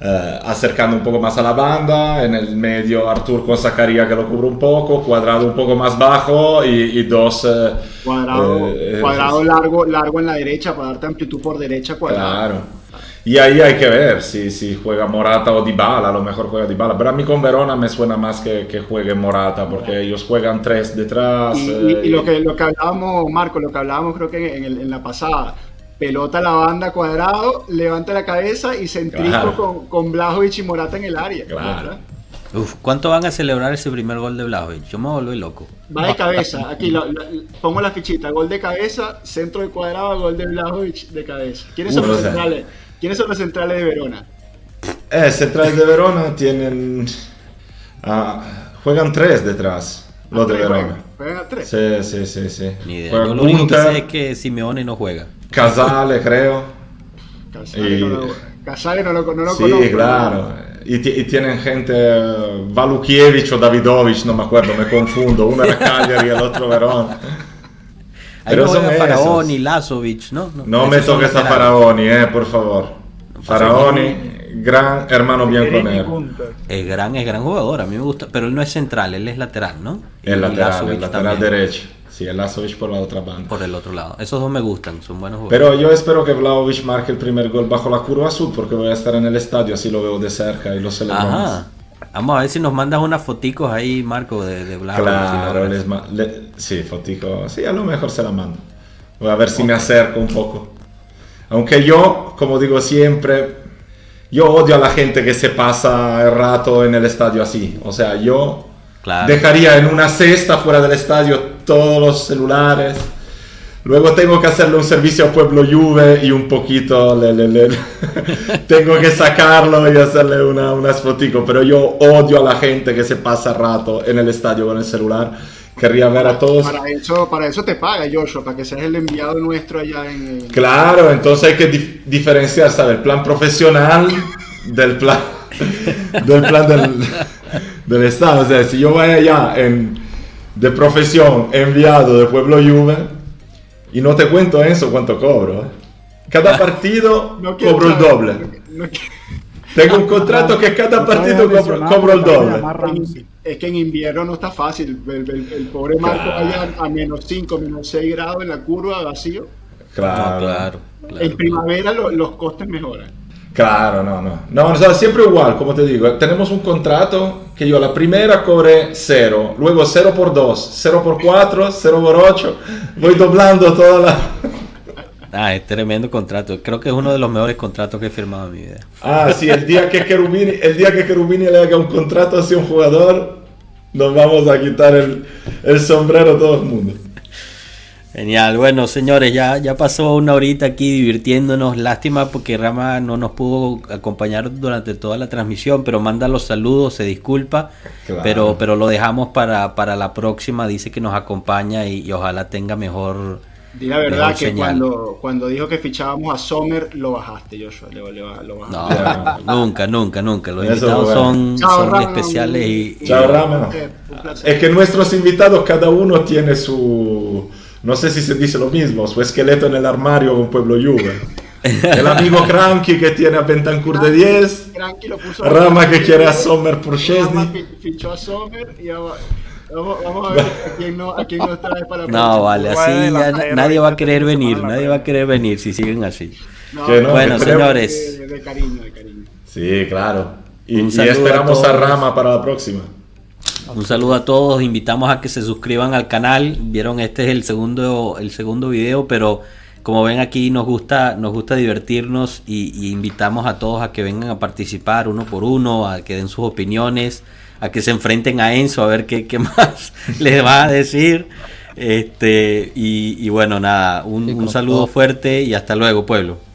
[SPEAKER 5] eh, acercando un poco más a la banda, en el medio Artur con Zacarías que lo cubre un poco, cuadrado un poco más bajo y, y dos eh,
[SPEAKER 3] Cuadrado,
[SPEAKER 5] eh,
[SPEAKER 3] cuadrado largo, largo en la derecha para darte amplitud por derecha cuadrado.
[SPEAKER 5] Claro. Y ahí hay que ver si, si juega Morata o Dybala, a lo mejor juega Dybala. Pero a mí con Verona me suena más que, que juegue Morata, porque ellos juegan tres detrás.
[SPEAKER 3] Y, y- y lo que lo que hablábamos, Marco, lo que hablábamos creo que en, el- en la pasada, pelota a la banda cuadrado, levanta la cabeza y centrisco
[SPEAKER 5] Claro.
[SPEAKER 3] con, con Blajovic y Morata en el área.
[SPEAKER 5] Claro.
[SPEAKER 1] ¿cuánto van a celebrar ese primer gol de Blajovic? Yo me volví loco.
[SPEAKER 3] Va de cabeza, aquí lo- lo- pongo la fichita, gol de cabeza, centro de cuadrado, gol de Blajovic de cabeza. ¿Quiénes son
[SPEAKER 5] Uf,
[SPEAKER 3] los
[SPEAKER 5] o sea.
[SPEAKER 3] centrales? ¿Quiénes son los centrales de Verona?
[SPEAKER 5] Eh, centrales de Verona tienen... ah, juegan tres detrás, los de
[SPEAKER 3] ¿A tres
[SPEAKER 5] Verona.
[SPEAKER 3] juegan? ¿Juegan a tres?
[SPEAKER 5] Sí, sí, sí, sí.
[SPEAKER 1] Ni idea. Yo lo único que sé es que Simeone no juega.
[SPEAKER 5] Casale, creo.
[SPEAKER 3] Casale
[SPEAKER 5] Y-
[SPEAKER 3] no lo, Casale no lo, no lo
[SPEAKER 5] sí,
[SPEAKER 3] conozco.
[SPEAKER 5] claro. Y, y tienen gente, eh, Valukiewicz o Davidovic, no me acuerdo, me confundo. Uno era Cagliari y el otro Verona.
[SPEAKER 1] Ahí
[SPEAKER 5] Pero
[SPEAKER 1] no
[SPEAKER 5] son.
[SPEAKER 1] Faraoni, Lazovic, ¿no?
[SPEAKER 5] No me
[SPEAKER 1] esos son
[SPEAKER 5] toques a. Faraoni, eh, por favor. Faraoni, gran hermano bien con
[SPEAKER 6] Perini y
[SPEAKER 5] él.
[SPEAKER 6] Gunter.
[SPEAKER 1] Es gran, es gran jugador, a mí me gusta, pero él no es central, él es lateral, ¿no? Y
[SPEAKER 5] El lateral, el lateral
[SPEAKER 1] también,
[SPEAKER 5] derecho. Sí, el Lazovic por la otra banda.
[SPEAKER 1] Por el otro lado. Esos dos me gustan, son buenos jugadores.
[SPEAKER 5] Pero yo espero que Vlaovic marque el primer gol bajo la curva azul porque voy a estar en el estadio, así lo veo de cerca y lo celebramos.
[SPEAKER 1] Ajá. Vamos a ver si nos mandas unas foticos ahí, Marco, de, de Blajovic. si
[SPEAKER 5] Claro, les le- sí, fotico, sí, a lo mejor se la mando. Voy a ver si me acerco un poco. Aunque yo, como digo siempre, yo odio a la gente que se pasa el rato en el estadio así. O sea, yo
[SPEAKER 1] Claro.
[SPEAKER 5] dejaría en una cesta fuera del estadio todos los celulares. Luego tengo que hacerle un servicio a Pueblo Juve y un poquito le, le- le- tengo que sacarlo y hacerle una, unas fotitos. Pero yo odio a la gente que se pasa rato en el estadio con el celular. Querría ver a todos.
[SPEAKER 3] Para eso, para eso te paga Joshua, para que seas el enviado nuestro allá en... en-
[SPEAKER 5] Claro, entonces hay que dif- diferenciar, ¿sabes? El plan profesional del plan del plan del, del Estado. O sea, si yo voy allá en, de profesión enviado de Pueblo Juve y no te cuento eso, cuánto cobro. ¿eh? Cada partido
[SPEAKER 3] No
[SPEAKER 5] cobro el doble.
[SPEAKER 3] no- no
[SPEAKER 5] Tengo un contrato que cada partido cobro, cobro el doble.
[SPEAKER 3] Es que en invierno no está fácil. El, el- el pobre Marco
[SPEAKER 5] Claro.
[SPEAKER 3] allá a menos 5, menos 6 grados en la curva vacío.
[SPEAKER 5] Claro.
[SPEAKER 1] Claro, claro.
[SPEAKER 3] en primavera lo- los costes mejoran.
[SPEAKER 5] Claro, no, no. No, o sea, siempre igual, como te digo. Tenemos un contrato que yo la primera cobré cero, luego 0 por 2, 0 por 4, 0 por 8. Voy doblando toda la...
[SPEAKER 1] Ah, es tremendo contrato. Creo que es uno de los mejores contratos que he firmado en mi vida.
[SPEAKER 5] Ah, sí, el día que Cherubini, el día que Cherubini le haga un contrato hacia un jugador, nos vamos a quitar el, el sombrero a todo el mundo.
[SPEAKER 1] Genial, bueno señores, ya, ya pasó una horita aquí divirtiéndonos. Lástima porque Rama no nos pudo acompañar durante toda la transmisión, pero manda los saludos, se disculpa,
[SPEAKER 5] Claro.
[SPEAKER 1] pero, pero lo dejamos para, para la próxima. Dice que nos acompaña y, y ojalá tenga mejor,
[SPEAKER 3] Di la verdad que
[SPEAKER 1] señal.
[SPEAKER 3] cuando, cuando dijo que fichábamos a Sommer, lo bajaste, Joshua. Lo, lo- lo bajaste.
[SPEAKER 1] No, nunca, nunca, nunca. Los
[SPEAKER 5] Eso
[SPEAKER 1] invitados
[SPEAKER 5] bueno.
[SPEAKER 1] son,
[SPEAKER 3] Chao,
[SPEAKER 1] son
[SPEAKER 3] Ramón.
[SPEAKER 1] especiales y, y-
[SPEAKER 5] Chao,
[SPEAKER 3] placer.
[SPEAKER 5] Es que nuestros invitados, cada uno tiene su. No sé si se dice lo mismo, su esqueleto en el armario con Pueblo Juve. El amigo Cranky que tiene a Bentancur de 10.
[SPEAKER 3] Cranky lo puso
[SPEAKER 5] Rama que quiere a Sommer por Chesney.
[SPEAKER 3] fi- fichó a Sommer y ahora- vamos, vamos a ver a quién, no, a quién nos trae para la
[SPEAKER 1] No,
[SPEAKER 3] próxima.
[SPEAKER 1] vale, así ya nadie va a querer venir, nadie va a querer venir si siguen así.
[SPEAKER 3] No,
[SPEAKER 5] no,
[SPEAKER 1] Bueno, señores.
[SPEAKER 3] De, de cariño, de cariño.
[SPEAKER 5] Sí, claro. Y,
[SPEAKER 1] Un
[SPEAKER 5] y esperamos
[SPEAKER 1] a
[SPEAKER 5] a. Rama para la próxima.
[SPEAKER 1] Un saludo a todos, invitamos a que se suscriban al canal. Vieron, este es el segundo, el segundo video, pero como ven aquí nos gusta, nos gusta divertirnos y, y invitamos a todos a que vengan a participar uno por uno, a que den sus opiniones, a que se enfrenten a Enzo a ver qué, qué más les va a decir. Este, y, y bueno, nada, un, un saludo fuerte y hasta luego, pueblo.